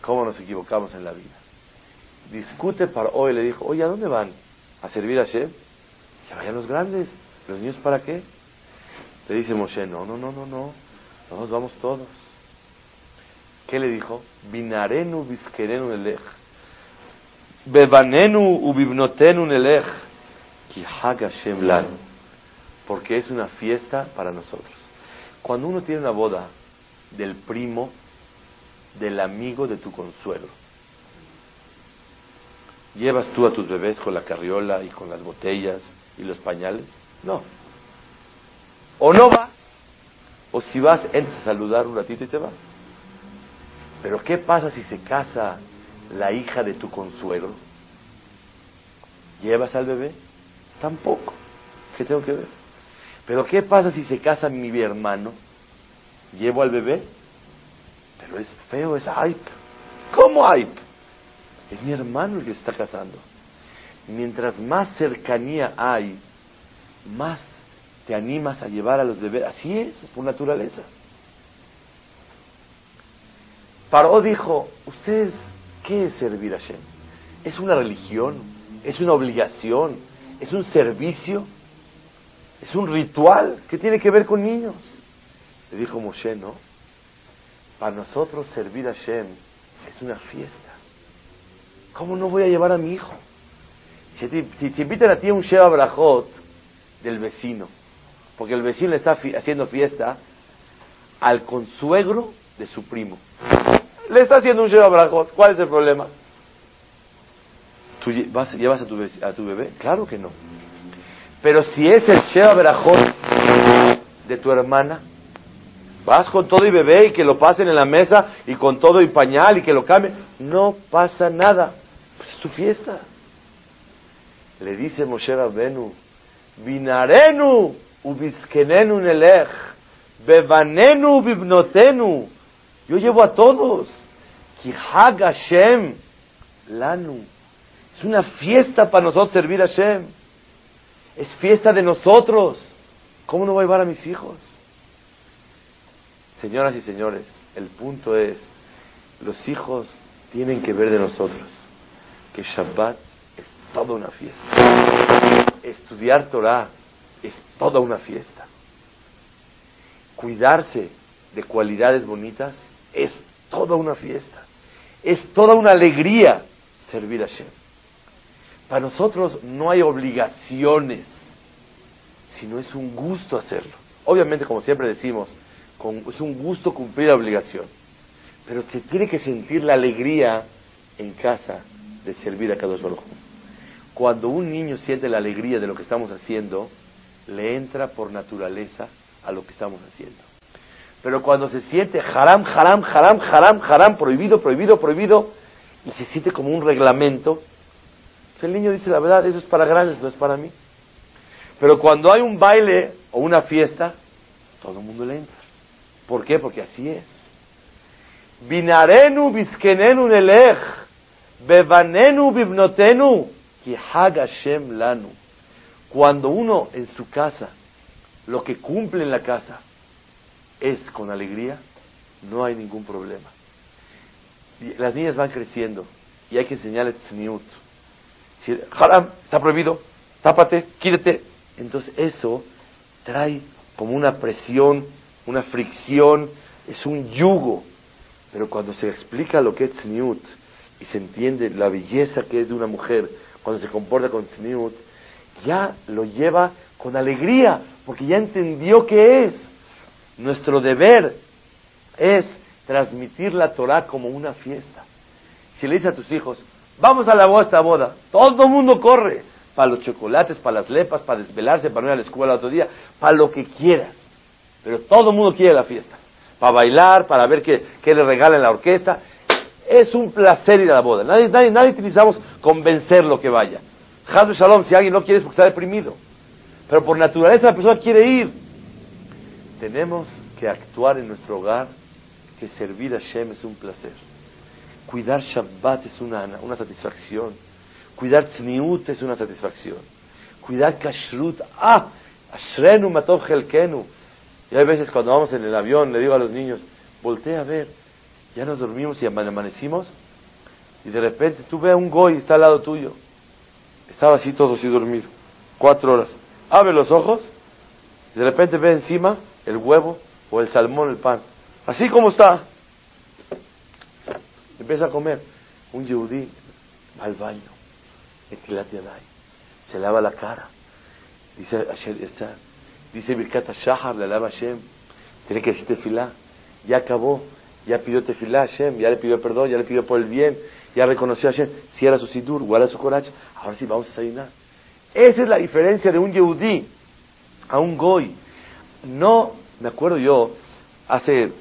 cómo nos equivocamos en la vida discute para hoy, le dijo, oye, ¿a dónde van? ¿A servir a Shem? Que vayan los grandes, los niños para qué? Le dice Moshe, no, no, no, no, no, nos vamos todos. ¿Qué le dijo? Binarenu biskerenu nelech. Bebanenu ubibnotenu nelech. Ki Hashem lanu. Porque es una fiesta para nosotros. Cuando uno tiene una boda del primo, del amigo de tu consuelo, ¿Llevas tú a tus bebés con la carriola y con las botellas y los pañales? No. O no vas, o si vas, entras a saludar un ratito y te vas. Pero ¿qué pasa si se casa la hija de tu consuelo? ¿Llevas al bebé? Tampoco. ¿Qué tengo que ver? Pero ¿qué pasa si se casa mi hermano? ¿Llevo al bebé? Pero es feo, es hype. ¿Cómo hype? Es mi hermano el que se está casando. Mientras más cercanía hay, más te animas a llevar a los bebés. Así es, por naturaleza. Paró dijo, ¿ustedes qué es servir a Shem? ¿Es una religión? ¿Es una obligación? ¿Es un servicio? Es un ritual que tiene que ver con niños. Le dijo Moshe, ¿no? Para nosotros servir a Shem es una fiesta. ¿Cómo no voy a llevar a mi hijo? Si te, invitan a ti a un Sheva Brajot del vecino, porque el vecino le está haciendo fiesta al consuegro de su primo. Le está haciendo un Sheva Brajot. ¿Cuál es el problema? ¿Tú llevas a tu, a tu bebé? Claro que no. Pero si es el Sheva Brajot de tu hermana, vas con todo y bebé y que lo pasen en la mesa y con todo y pañal y que lo cambien, no pasa nada. Es tu fiesta. Le dice Moshe Rabbenu, Vinarenu ubiskenenu nelech, bevanenu bibnotenu. Yo llevo a todos. Kihag Hashem lanu. Es una fiesta para nosotros servir a Hashem. Es fiesta de nosotros. ¿Cómo no voy a llevar a mis hijos? Señoras y señores, el punto es, los hijos tienen que ver de nosotros que Shabbat es toda una fiesta. Estudiar Torah es toda una fiesta. Cuidarse de cualidades bonitas es toda una fiesta. Es toda una alegría servir a Shem. Para nosotros no hay obligaciones, sino es un gusto hacerlo. Obviamente, como siempre decimos, es un gusto cumplir la obligación. Pero se tiene que sentir la alegría en casa de servir a cada Baruj Cuando un niño siente la alegría de lo que estamos haciendo, le entra por naturaleza a lo que estamos haciendo. Pero cuando se siente haram, haram, haram, haram, haram, prohibido, prohibido, prohibido, y se siente como un reglamento, pues el niño dice la verdad, eso es para grandes, no es para mí. Pero cuando hay un baile o una fiesta, todo el mundo le entra. ¿Por qué? Porque así es. Binarenu biskenenu nelech, bevanenu bibnotenu, ki Hashem lanu. Cuando uno en su casa, lo que cumple en la casa es con alegría, no hay ningún problema. Las niñas van creciendo y hay que enseñarles tzniut. Si haram está prohibido, tápate, quítate. Entonces eso trae como una presión una fricción, es un yugo. Pero cuando se explica lo que es tzniut y se entiende la belleza que es de una mujer cuando se comporta con tzniut, ya lo lleva con alegría, porque ya entendió que es. Nuestro deber es transmitir la Torah como una fiesta. Si le dices a tus hijos, vamos a la boda, boda, todo el mundo corre, para los chocolates, para las lepas, para desvelarse, para no ir a la escuela otro día, para lo que quieras. Pero todo el mundo quiere la fiesta. Para bailar, para ver qué, qué le regalan la orquesta. Es un placer ir a la boda. Nadie, nadie, nadie utilizamos convencerlo que vaya. Hadru Shalom, si alguien no quiere es porque está deprimido. Pero por naturaleza la persona quiere ir. Tenemos que actuar en nuestro hogar que servir a Shem es un placer. Cuidar Shabbat es una, una satisfacción. Cuidar Tzniut es una satisfacción. Cuidar Kashrut, ah, Ashrenu Matov Helkenu. Y hay veces cuando vamos en el avión, le digo a los niños, voltea a ver, ya nos dormimos y amanecimos, y de repente tú ves a un goy, está al lado tuyo. Estaba así todo así dormido, cuatro horas. Abre los ojos, y de repente ve encima el huevo o el salmón, el pan. Así como está. Empieza a comer. Un yehudí va al baño, se lava la cara. Dice, Dice Birkat Shahar, le alaba Hashem. Tiene que decir tefilá. Ya acabó. Ya pidió tefilá a Hashem. Ya le pidió perdón. Ya le pidió por el bien. Ya reconoció a Hashem. Cierra su sidur. Guarda su coraje. Ahora sí vamos a desayunar. Esa es la diferencia de un yehudí a un goy. No, me acuerdo yo, hace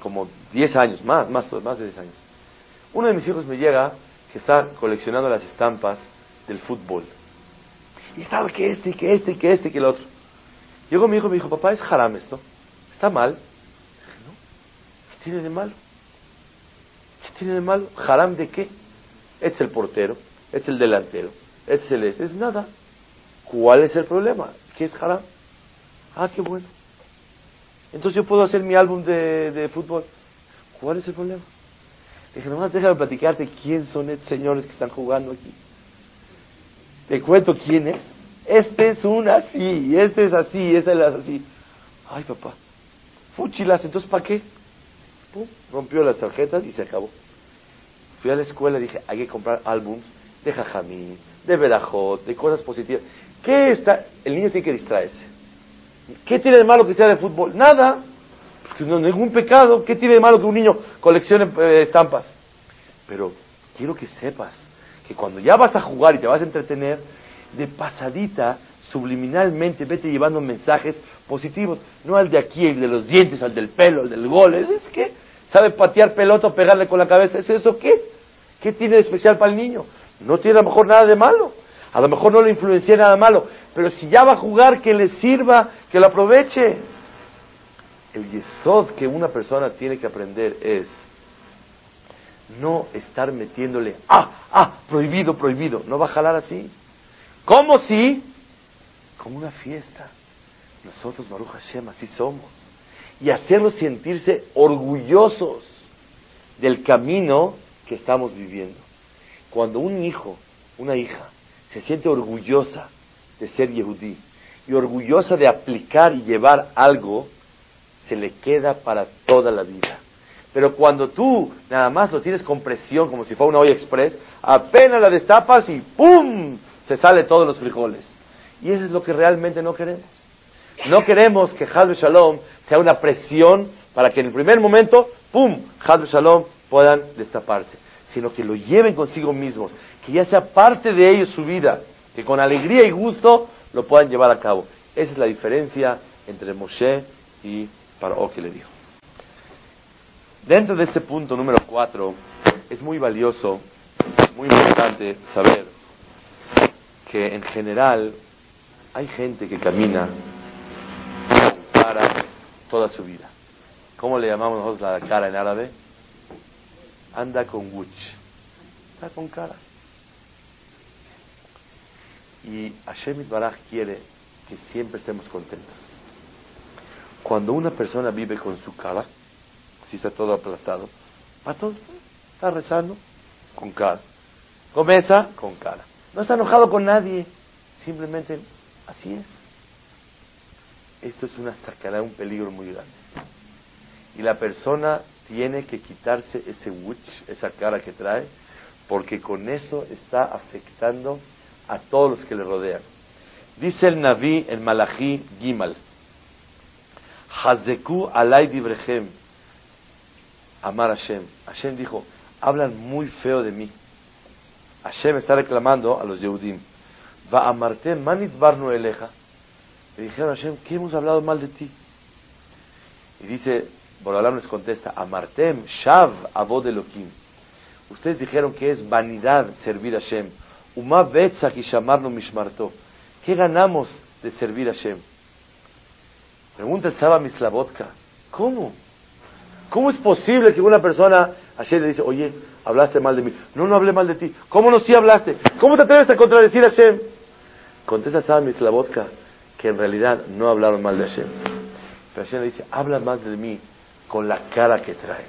como 10 años, más, más, más de 10 años. Uno de mis hijos me llega que está coleccionando las estampas del fútbol. Y sabe que este, y que este, y que este, y que el otro. Llegó mi hijo y me dijo, papá, es haram esto. ¿Está mal? Dije, no. ¿Qué tiene de malo? ¿Qué tiene de malo? ¿Haram de qué? Es el portero, es el delantero, es el es, es nada. ¿Cuál es el problema? ¿Qué es haram? Ah, qué bueno. Entonces yo puedo hacer mi álbum de, de fútbol. ¿Cuál es el problema? Dije, nomás déjame platicarte quién son estos señores que están jugando aquí. Te cuento quién es. Este es un así, este es así, este es así. Ay, papá, fuchilas, entonces ¿para qué? Pum, rompió las tarjetas y se acabó. Fui a la escuela y dije, hay que comprar álbums de jajamín, de verajot, de cosas positivas. ¿Qué está? El niño tiene que distraerse. ¿Qué tiene de malo que sea de fútbol? Nada. Ningún pecado. ¿Qué tiene de malo que un niño coleccione eh, estampas? Pero quiero que sepas que cuando ya vas a jugar y te vas a entretener, de pasadita, subliminalmente, vete llevando mensajes positivos. No al de aquí, el de los dientes, al del pelo, al del gol. ¿Es, que sabe patear pelota o pegarle con la cabeza. ¿Es eso qué? ¿Qué tiene de especial para el niño? No tiene a lo mejor nada de malo. A lo mejor no le influencia nada malo. Pero si ya va a jugar, que le sirva, que lo aproveche. El yesod que una persona tiene que aprender es no estar metiéndole, ah, ah, prohibido, prohibido. No va a jalar así. ¿Cómo si? Como una fiesta. Nosotros, Baruch Hashem, así somos. Y hacerlos sentirse orgullosos del camino que estamos viviendo. Cuando un hijo, una hija, se siente orgullosa de ser yehudí y orgullosa de aplicar y llevar algo, se le queda para toda la vida. Pero cuando tú nada más lo tienes con presión, como si fuera una olla express, apenas la destapas y ¡pum! se sale todos los frijoles. Y eso es lo que realmente no queremos. No queremos que Hadr Shalom sea una presión para que en el primer momento, ¡pum!, Hadr Shalom puedan destaparse, sino que lo lleven consigo mismos, que ya sea parte de ellos su vida, que con alegría y gusto lo puedan llevar a cabo. Esa es la diferencia entre Moshe y Paró que le dijo. Dentro de este punto número cuatro, es muy valioso, muy importante saber que en general hay gente que camina para toda su vida. ¿Cómo le llamamos nosotros la cara en árabe? Anda con wuch. Está con cara. Y Hashem Baraj quiere que siempre estemos contentos. Cuando una persona vive con su cara, si está todo aplastado, para todo, está rezando con cara. Comienza con cara. No está enojado con nadie, simplemente así es. Esto es una sacada, un peligro muy grande. Y la persona tiene que quitarse ese witch, esa cara que trae, porque con eso está afectando a todos los que le rodean. Dice el Naví, el Malachi Gimal, Hazeku alay dibrechem, Amar Hashem. Hashem dijo, hablan muy feo de mí. Hashem está reclamando a los Yehudim. Va a Marte, manit barnu eleja. Le dijeron a Hashem, ¿qué hemos hablado mal de ti? Y dice, Borolam les contesta, Amartem, Shav, Abod Elohim. Ustedes dijeron que es vanidad servir a Hashem. Uma betzach y llamarlo mishmarto. ¿Qué ganamos de servir a Hashem? Pregunta el Saba Mislavotka. ¿Cómo? ¿Cómo es posible que una persona Hashem le dice, oye, hablaste mal de mí? No, no hablé mal de ti. ¿Cómo no sí hablaste? ¿Cómo te atreves a contradecir a Hashem? Contesta Saba Mislavotka que en realidad no hablaron mal de Hashem. Pero Hashem le dice, habla más de mí con la cara que traes.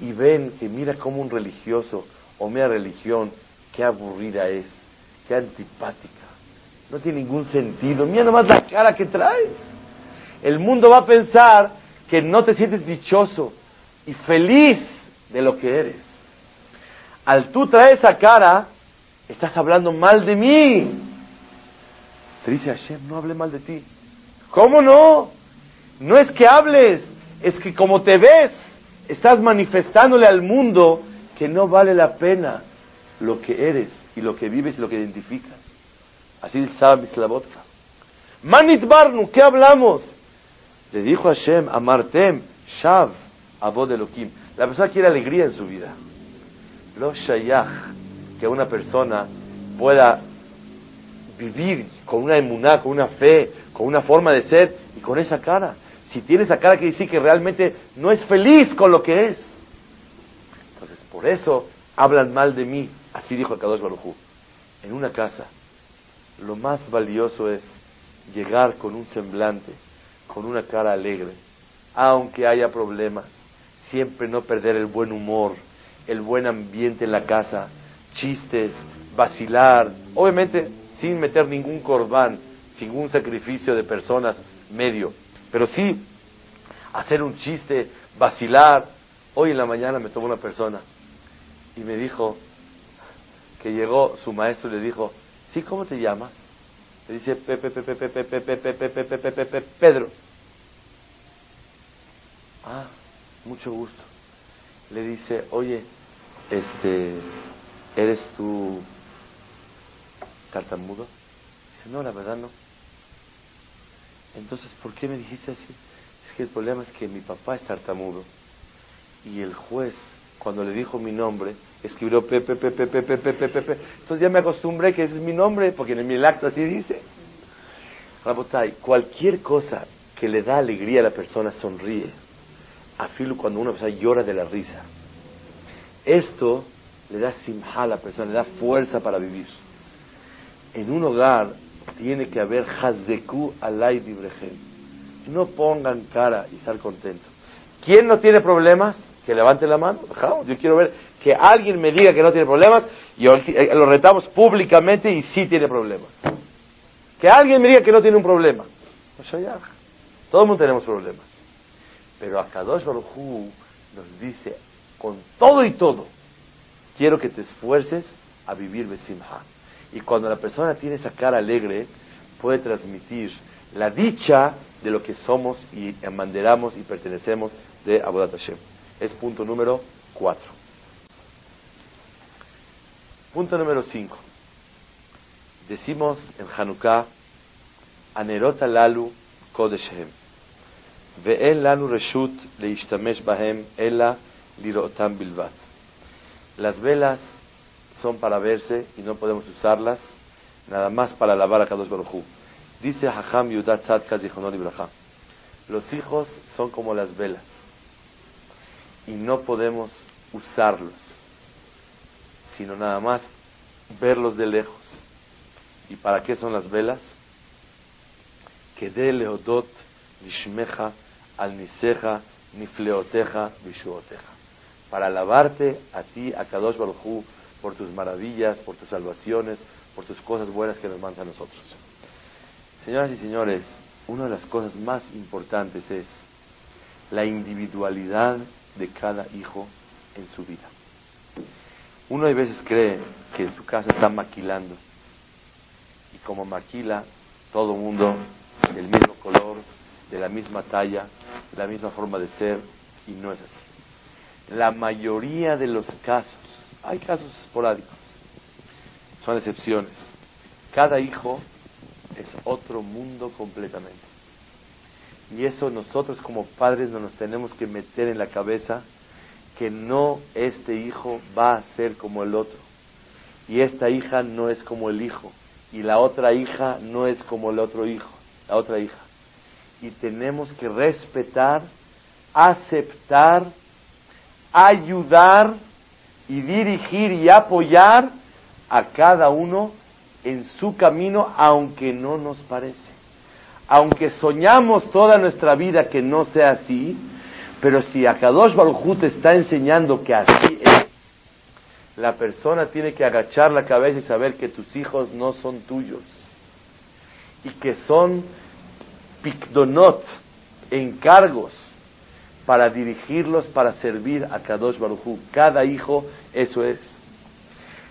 Y ven que mira como un religioso o mira religión, qué aburrida es, qué antipática. No tiene ningún sentido. Mira nomás la cara que traes. El mundo va a pensar que no te sientes dichoso y feliz de lo que eres. Al tú traer esa cara, estás hablando mal de mí. Te dice Hashem, no hable mal de ti. ¿Cómo no? No es que hables, es que como te ves, estás manifestándole al mundo que no vale la pena lo que eres y lo que vives y lo que identificas. Así dice Mislavotka. Manit Barnu, ¿qué hablamos? Le dijo Hashem, Amartem, Shav, Abod Elohim. La persona quiere alegría en su vida. Lo Shayach, que una persona pueda vivir con una emuná, con una fe, con una forma de ser y con esa cara. Si tiene esa cara, quiere decir que realmente no es feliz con lo que es. Entonces, por eso hablan mal de mí. Así dijo el Kadosh Barujú. En una casa, lo más valioso es llegar con un semblante, con una cara alegre, aunque haya problemas, siempre no perder el buen humor, el buen ambiente en la casa, chistes, vacilar, obviamente sin meter ningún corbán, sin un sacrificio de personas medio. Pero sí hacer un chiste, vacilar. Hoy en la mañana me tomó una persona y me dijo que llegó su maestro y le dijo, sí, ¿cómo te llamas? Le dice Pedro. Ah, mucho gusto. Le dice, oye, este, ¿eres tú tartamudo? Dice, no, la verdad no. Entonces, ¿por qué me dijiste así? Es que el problema es que mi papá es tartamudo. Y el juez, cuando le dijo mi nombre, escribió Pepe. Entonces ya me acostumbré que ese es mi nombre, porque en el acto así dice. Rabotay, cualquier cosa que le da alegría a la persona sonríe. Afilo cuando una persona llora de la risa. Esto le da simha a la persona, le da fuerza para vivir. En un hogar tiene que haber hazeku alay dibrechem. No pongan cara y estar contentos. ¿Quién no tiene problemas? Que levante la mano. Yo quiero ver que alguien me diga que no tiene problemas y eh, lo retamos públicamente y sí tiene problemas. Que alguien me diga que no tiene un problema. Todo el mundo tenemos problemas. Pero Akadosh Baruj Hu nos dice, con todo y todo, quiero que te esfuerces a vivir Besimha. Y cuando la persona tiene esa cara alegre, puede transmitir la dicha de lo que somos y emanderamos y pertenecemos de Abodat Hashem. Es punto número cuatro. Punto número cinco. Decimos en Hanukkah, Anerota lalu kodeshem. Ve'en lanu reshut leishtamesh bahem ela lirotam bilvat. Las velas son para verse y no podemos usarlas nada más para lavar a Kadosh Baruj Dice Hacham Yudat Tzadka Zichonot Ibraham. Los hijos son como las velas y no podemos usarlos, sino nada más verlos de lejos. ¿Y para qué son las velas? Que de leodot nishmeja al niseja nifleoteja vishuoteja. Para alabarte a ti, a Kadosh Baruj por tus maravillas, por tus salvaciones, por tus cosas buenas que nos mandas a nosotros. Señoras y señores, una de las cosas más importantes es la individualidad de cada hijo en su vida. Uno a veces cree que en su casa está maquilando y como maquila todo mundo del mismo color, de la misma talla, de la misma forma de ser y no es así. La mayoría de los casos, hay casos esporádicos, son excepciones. Cada hijo es otro mundo completamente. Y eso nosotros como padres no nos tenemos que meter en la cabeza que no este hijo va a ser como el otro. Y esta hija no es como el hijo. Y la otra hija no es como el otro hijo, la otra hija. Y tenemos que respetar, aceptar, ayudar y dirigir y apoyar a cada uno en su camino, aunque no nos parece. Aunque soñamos toda nuestra vida que no sea así, pero si Akadosh Baruj te está enseñando que así es, la persona tiene que agachar la cabeza y saber que tus hijos no son tuyos y que son picdonot, encargos para dirigirlos, para servir a Kadosh Baruj Cada hijo, eso es.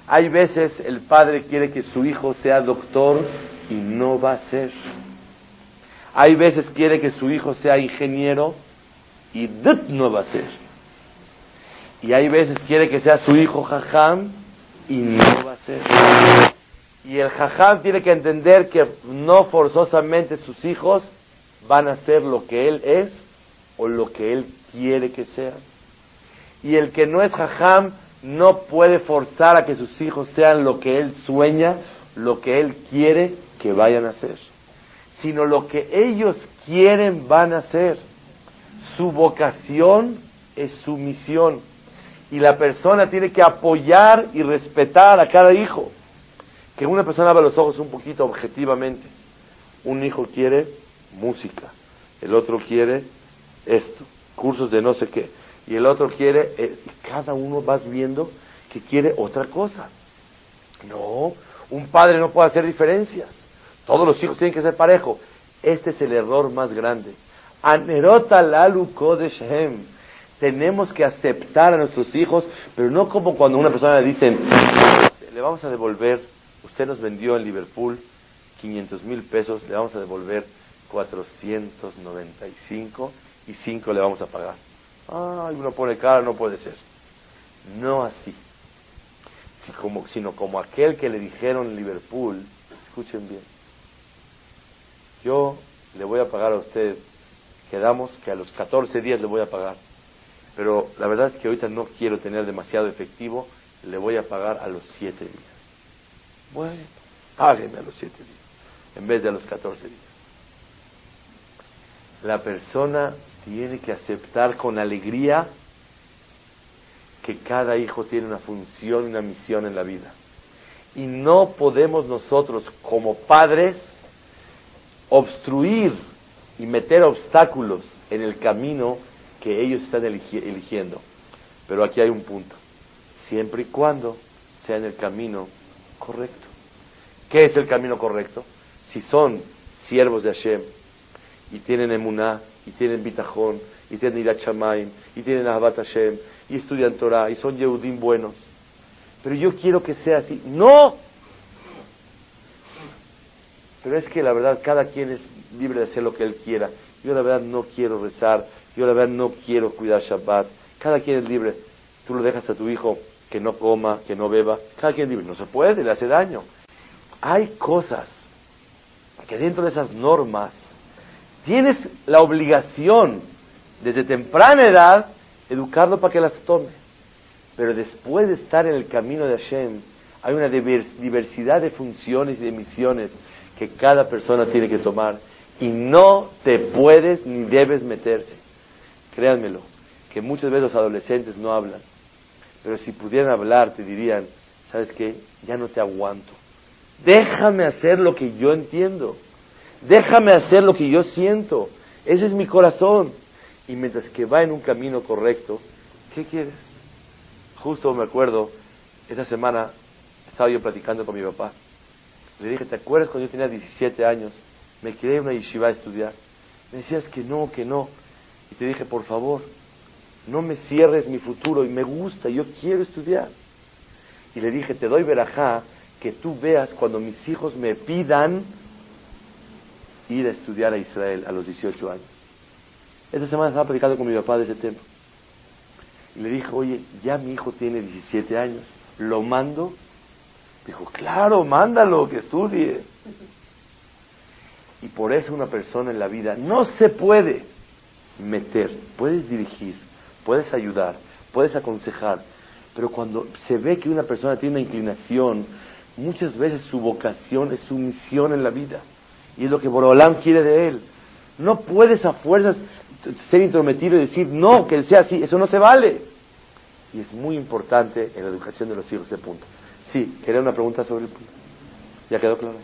Hay veces el padre quiere que su hijo sea doctor y no va a ser. Hay veces quiere que su hijo sea ingeniero y no va a ser. Y hay veces quiere que sea su hijo jajam y no va a ser. Y el jajam tiene que entender que no forzosamente sus hijos van a ser lo que él es o lo que él quiere que sean. Y el que no es jajam no puede forzar a que sus hijos sean lo que él sueña, lo que él quiere que vayan a ser, sino lo que ellos quieren van a ser. Su vocación es su misión y la persona tiene que apoyar y respetar a cada hijo. Que una persona abra los ojos un poquito objetivamente. Un hijo quiere música, el otro quiere esto, cursos de no sé qué y el otro quiere, eh, cada uno vas viendo que quiere otra cosa. No, Un padre no puede hacer diferencias. Todos los hijos tienen que ser parejos. Este es el error más grande. Anerota lalu kodeshem. Tenemos que aceptar a nuestros hijos, pero no como cuando una persona le dicen, le vamos a devolver, usted nos vendió en Liverpool 500 mil pesos, le vamos a devolver 495 y 5 le vamos a pagar. Ay, uno pone cara, no puede ser. No así, sino como aquel que le dijeron en Liverpool, escuchen bien, yo le voy a pagar a usted, quedamos que a los 14 días le voy a pagar, pero la verdad es que ahorita no quiero tener demasiado efectivo, le voy a pagar a los 7 días. Bueno, págueme a los 7 días, en vez de a los 14 días. La persona tiene que aceptar con alegría que cada hijo tiene una función una misión en la vida. Y no podemos nosotros como padres obstruir y meter obstáculos en el camino que ellos están eligiendo. Pero aquí hay un punto. Siempre y cuando sea en el camino correcto. ¿Qué es el camino correcto? Si son siervos de Hashem y tienen emuná y tienen bitajón y tienen irat y tienen ahabat Hashem y estudian Torah y son Yehudim buenos. Pero yo quiero que sea así. ¡No! Pero es que la verdad, cada quien es libre de hacer lo que él quiera. Yo la verdad no quiero rezar, yo la verdad no quiero cuidar Shabbat. Cada quien es libre. Tú lo dejas a tu hijo que no coma, que no beba. Cada quien es libre. No se puede, le hace daño. Hay cosas que dentro de esas normas tienes la obligación desde temprana edad educarlo para que las tome. Pero después de estar en el camino de Hashem, hay una diversidad de funciones y de misiones que cada persona tiene que tomar y no te puedes ni debes meterse. Créanmelo, que muchas veces los adolescentes no hablan, pero si pudieran hablar te dirían, ¿sabes qué? Ya no te aguanto. Déjame hacer lo que yo entiendo. Déjame hacer lo que yo siento. Ese es mi corazón. Y mientras que va en un camino correcto, ¿qué quieres? Justo me acuerdo, esta semana estaba yo platicando con mi papá. Le dije, ¿te acuerdas cuando yo tenía 17 años? Me quedé en una yeshiva a estudiar. Me decías que no, que no. Y te dije, por favor, no me cierres mi futuro y me gusta, yo quiero estudiar. Y le dije, te doy verajá que tú veas cuando mis hijos me pidan ir a estudiar a Israel a los 18 años. Esta semana estaba platicando con mi papá de ese tema. Y le dije, oye, ya mi hijo tiene 17 años, ¿lo mando? Dijo, claro, mándalo, que estudie. Y por eso una persona en la vida no se puede meter, puedes dirigir, puedes ayudar, puedes aconsejar, pero cuando se ve que una persona tiene una inclinación, muchas veces su vocación es su misión en la vida. Y es lo que Borolam quiere de él. No puedes a fuerzas ser intrometido y decir, no, que él sea así. Eso no se vale. Y es muy importante en la educación de los hijos ese punto. Sí, quería una pregunta sobre el punto. ¿Ya quedó claro?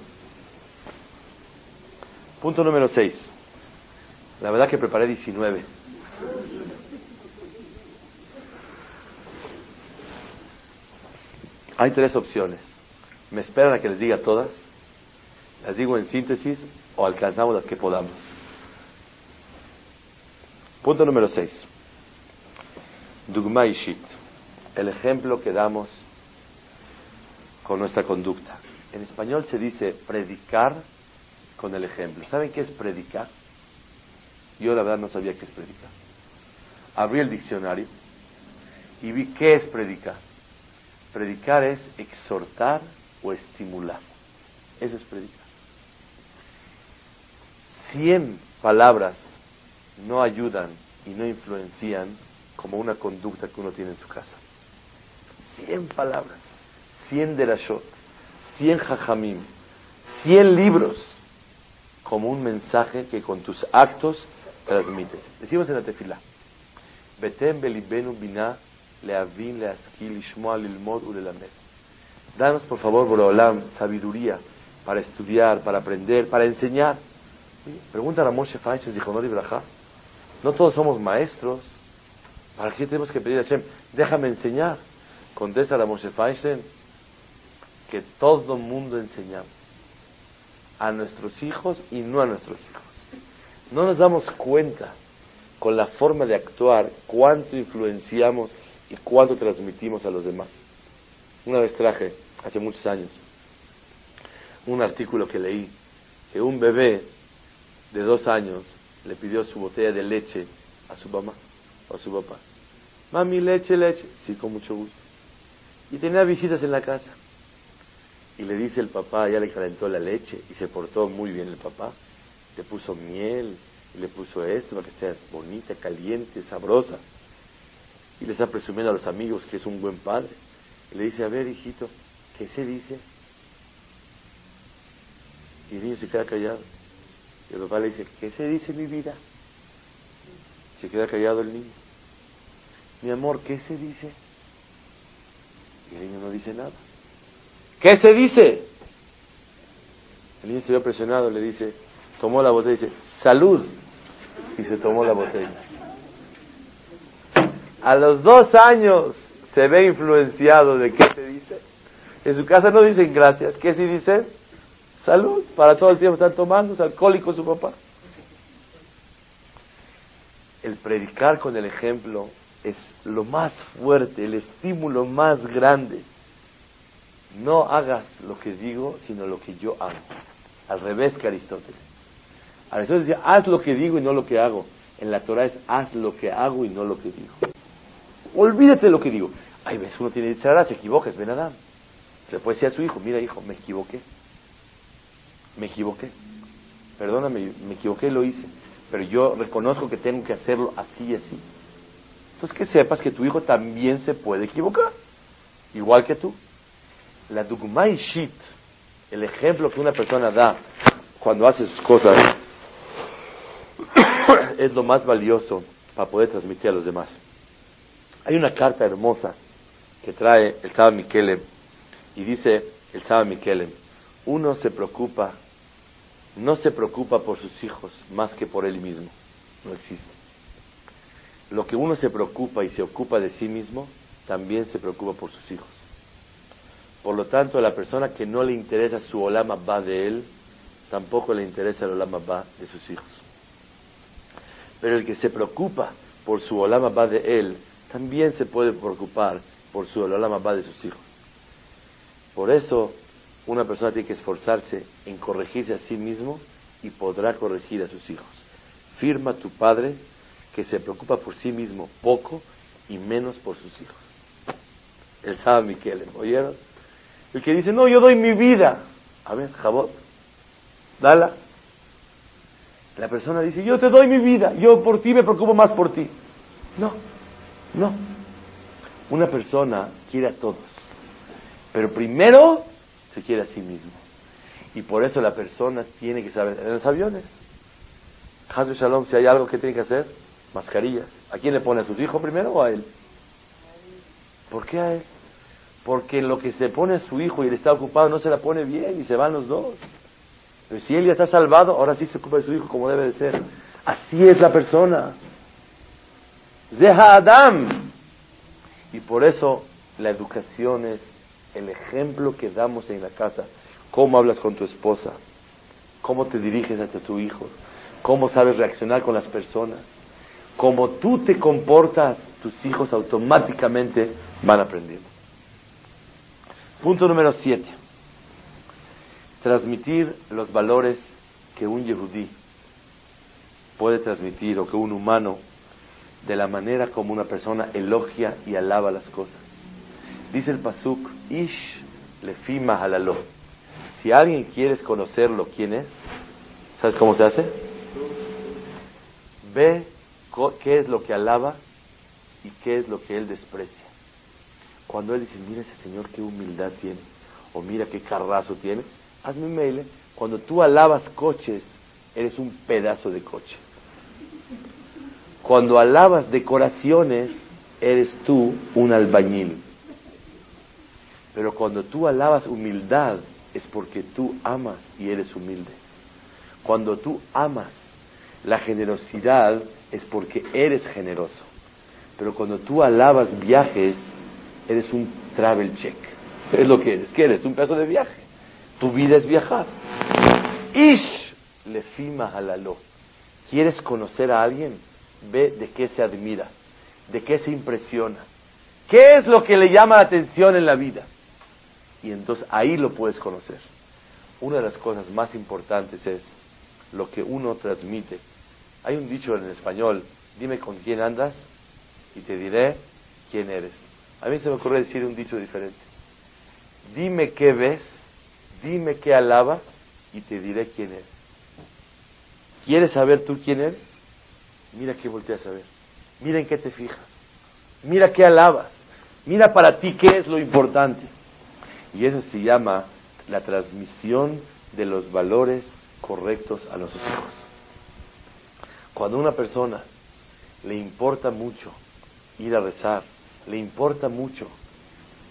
Punto número 6. La verdad que preparé 19. Hay tres opciones. ¿Me esperan a que les diga todas? Las digo en síntesis o alcanzamos las que podamos. Punto número 6. Dugma Ishit. El ejemplo que damos con nuestra conducta. En español se dice predicar con el ejemplo. ¿Saben qué es predicar? Yo la verdad no sabía qué es predicar. Abrí el diccionario y vi qué es predicar. Predicar es exhortar o estimular. Eso es predicar. Cien palabras no ayudan y no influencian como una conducta que uno tiene en su casa. Cien palabras, cien derashot, cien jajamim, cien libros, como un mensaje que con tus actos transmites. Decimos en la tefila. Danos por favor, Borolam, sabiduría para estudiar, para aprender, para enseñar. Pregunta a Moshe Feinstein, dijo, no No todos somos maestros. ¿Para qué tenemos que pedir a Hashem? Déjame enseñar. Contesta a Moshe Feinstein. que todo mundo enseñamos a nuestros hijos y no a nuestros hijos. No nos damos cuenta con la forma de actuar cuánto influenciamos y cuánto transmitimos a los demás. Una vez traje, hace muchos años, un artículo que leí, que un bebé de dos años le pidió su botella de leche a su mamá o a su papá. Mami, leche, leche. Sí, con mucho gusto. Y tenía visitas en la casa. Y le dice el papá, ya le calentó la leche y se portó muy bien el papá. Le puso miel y le puso esto para que sea bonita, caliente, sabrosa. Y le está presumiendo a los amigos que es un buen padre. Y le dice, a ver, hijito, ¿qué se dice? Y el niño se queda callado. Y el papá le dice, ¿qué se dice mi vida? Se queda callado el niño. Mi amor, ¿qué se dice? Y el niño no dice nada. ¿Qué se dice? El niño se vio presionado, le dice, tomó la botella y dice, salud. Y se tomó la botella. A los dos años se ve influenciado de qué se dice. En su casa no dicen gracias. ¿Qué sí dicen? Salud. Para todo el tiempo están tomando, es alcohólico su papá. El predicar con el ejemplo es lo más fuerte, el estímulo más grande. No hagas lo que digo, sino lo que yo hago. Al revés que Aristóteles. Aristóteles decía, haz lo que digo y no lo que hago. En la Torah es, haz lo que hago y no lo que digo. Olvídate de lo que digo. Hay veces uno tiene que se equivoca, es Ben. Se puede decir a su hijo, mira hijo, me equivoqué. Me equivoqué. Perdóname, me equivoqué lo hice. Pero yo reconozco que tengo que hacerlo así y así. Entonces que sepas que tu hijo también se puede equivocar, igual que tú. La Dugmai Shit, el ejemplo que una persona da cuando hace sus cosas, es lo más valioso para poder transmitir a los demás. Hay una carta hermosa que trae el Saba Mikelem y dice el Saba Mikelem, uno se preocupa, no se preocupa por sus hijos más que por él mismo, no existe lo que uno se preocupa y se ocupa de sí mismo, también se preocupa por sus hijos. Por lo tanto, a la persona que no le interesa su olama va de él, tampoco le interesa el olama va de sus hijos. Pero el que se preocupa por su olama va de él, también se puede preocupar por su olama va de sus hijos. Por eso, una persona tiene que esforzarse en corregirse a sí mismo y podrá corregir a sus hijos. Firma tu padre que se preocupa por sí mismo poco y menos por sus hijos. El sabe Miquel, ¿oyeron? El que dice, no, yo doy mi vida. A ver, Jabot, dala. La persona dice, yo te doy mi vida, yo por ti me preocupo más por ti. No, no. Una persona quiere a todos, pero primero se quiere a sí mismo. Y por eso la persona tiene que saber, en los aviones, Hazbe Shalom, si hay algo que tiene que hacer, mascarillas. ¿A quién le pone a sus hijos primero o a él? ¿Por qué a él? Porque lo que se pone a su hijo y él está ocupado no se la pone bien y se van los dos. Pero si él ya está salvado, ahora sí se ocupa de su hijo como debe de ser. Así es la persona. Deja Adam. Y por eso la educación es el ejemplo que damos en la casa. Cómo hablas con tu esposa, cómo te diriges hacia tu hijo, cómo sabes reaccionar con las personas como tú te comportas, tus hijos automáticamente van aprendiendo. Punto número siete. Transmitir los valores que un yehudí puede transmitir o que un humano de la manera como una persona elogia y alaba las cosas. Dice el pasuk, Ish lefima halalo. Si alguien quieres conocerlo, ¿quién es? ¿Sabes cómo se hace? Ve qué es lo que alaba y qué es lo que él desprecia. Cuando él dice, mira ese señor qué humildad tiene, o mira qué carrazo tiene, hazme un mail. ¿eh? Cuando tú alabas coches, eres un pedazo de coche. Cuando alabas decoraciones, eres tú un albañil. Pero cuando tú alabas humildad, es porque tú amas y eres humilde. Cuando tú amas la generosidad, es porque eres generoso. Pero cuando tú alabas viajes, eres un travel check. Es lo que eres. ¿Qué eres? Un pedazo de viaje. Tu vida es viajar. Ish lefima halalo. ¿Quieres conocer a alguien? Ve de qué se admira, de qué se impresiona. ¿Qué es lo que le llama la atención en la vida? Y entonces ahí lo puedes conocer. Una de las cosas más importantes es lo que uno transmite. Hay un dicho en español, dime con quién andas y te diré quién eres. A mí se me ocurre decir un dicho diferente. Dime qué ves, dime qué alabas y te diré quién eres. ¿Quieres saber tú quién eres? Mira qué volteas a ver. Mira en qué te fijas. Mira qué alabas. Mira para ti qué es lo importante. Y eso se llama la transmisión de los valores correctos a nuestros hijos. Cuando una persona le importa mucho ir a rezar, le importa mucho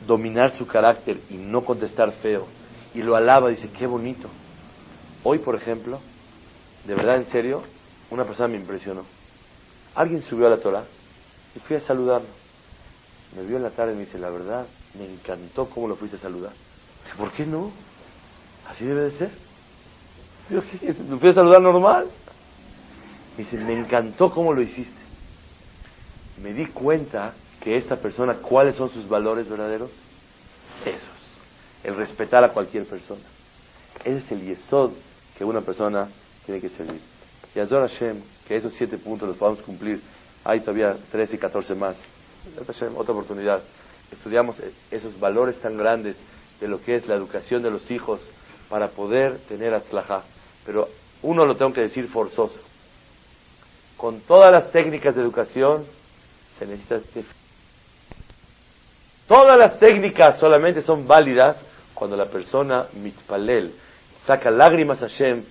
dominar su carácter y no contestar feo, y lo alaba, dice, qué bonito. Hoy, por ejemplo, de verdad, en serio, una persona me impresionó. Alguien subió a la Torah y fui a saludarlo. Me vio en la tarde y me dice, la verdad, me encantó cómo lo fuiste a saludar. ¿por qué no? Así debe de ser. Yo, ¿Me fui a saludar normal? Me dice, me encantó cómo lo hiciste. Me di cuenta que esta persona, ¿cuáles son sus valores verdaderos? Esos. El respetar a cualquier persona. Ese es el yesod que una persona tiene que servir. Y Azor Hashem, que esos siete puntos los podamos cumplir. Hay todavía 13 y 14 más. Hashem, otra oportunidad. Estudiamos esos valores tan grandes de lo que es la educación de los hijos para poder tener atzlajá. Pero uno lo tengo que decir forzoso. Con todas las técnicas de educación se necesita Todas las técnicas solamente son válidas cuando la persona mitpalel saca lágrimas a Hashem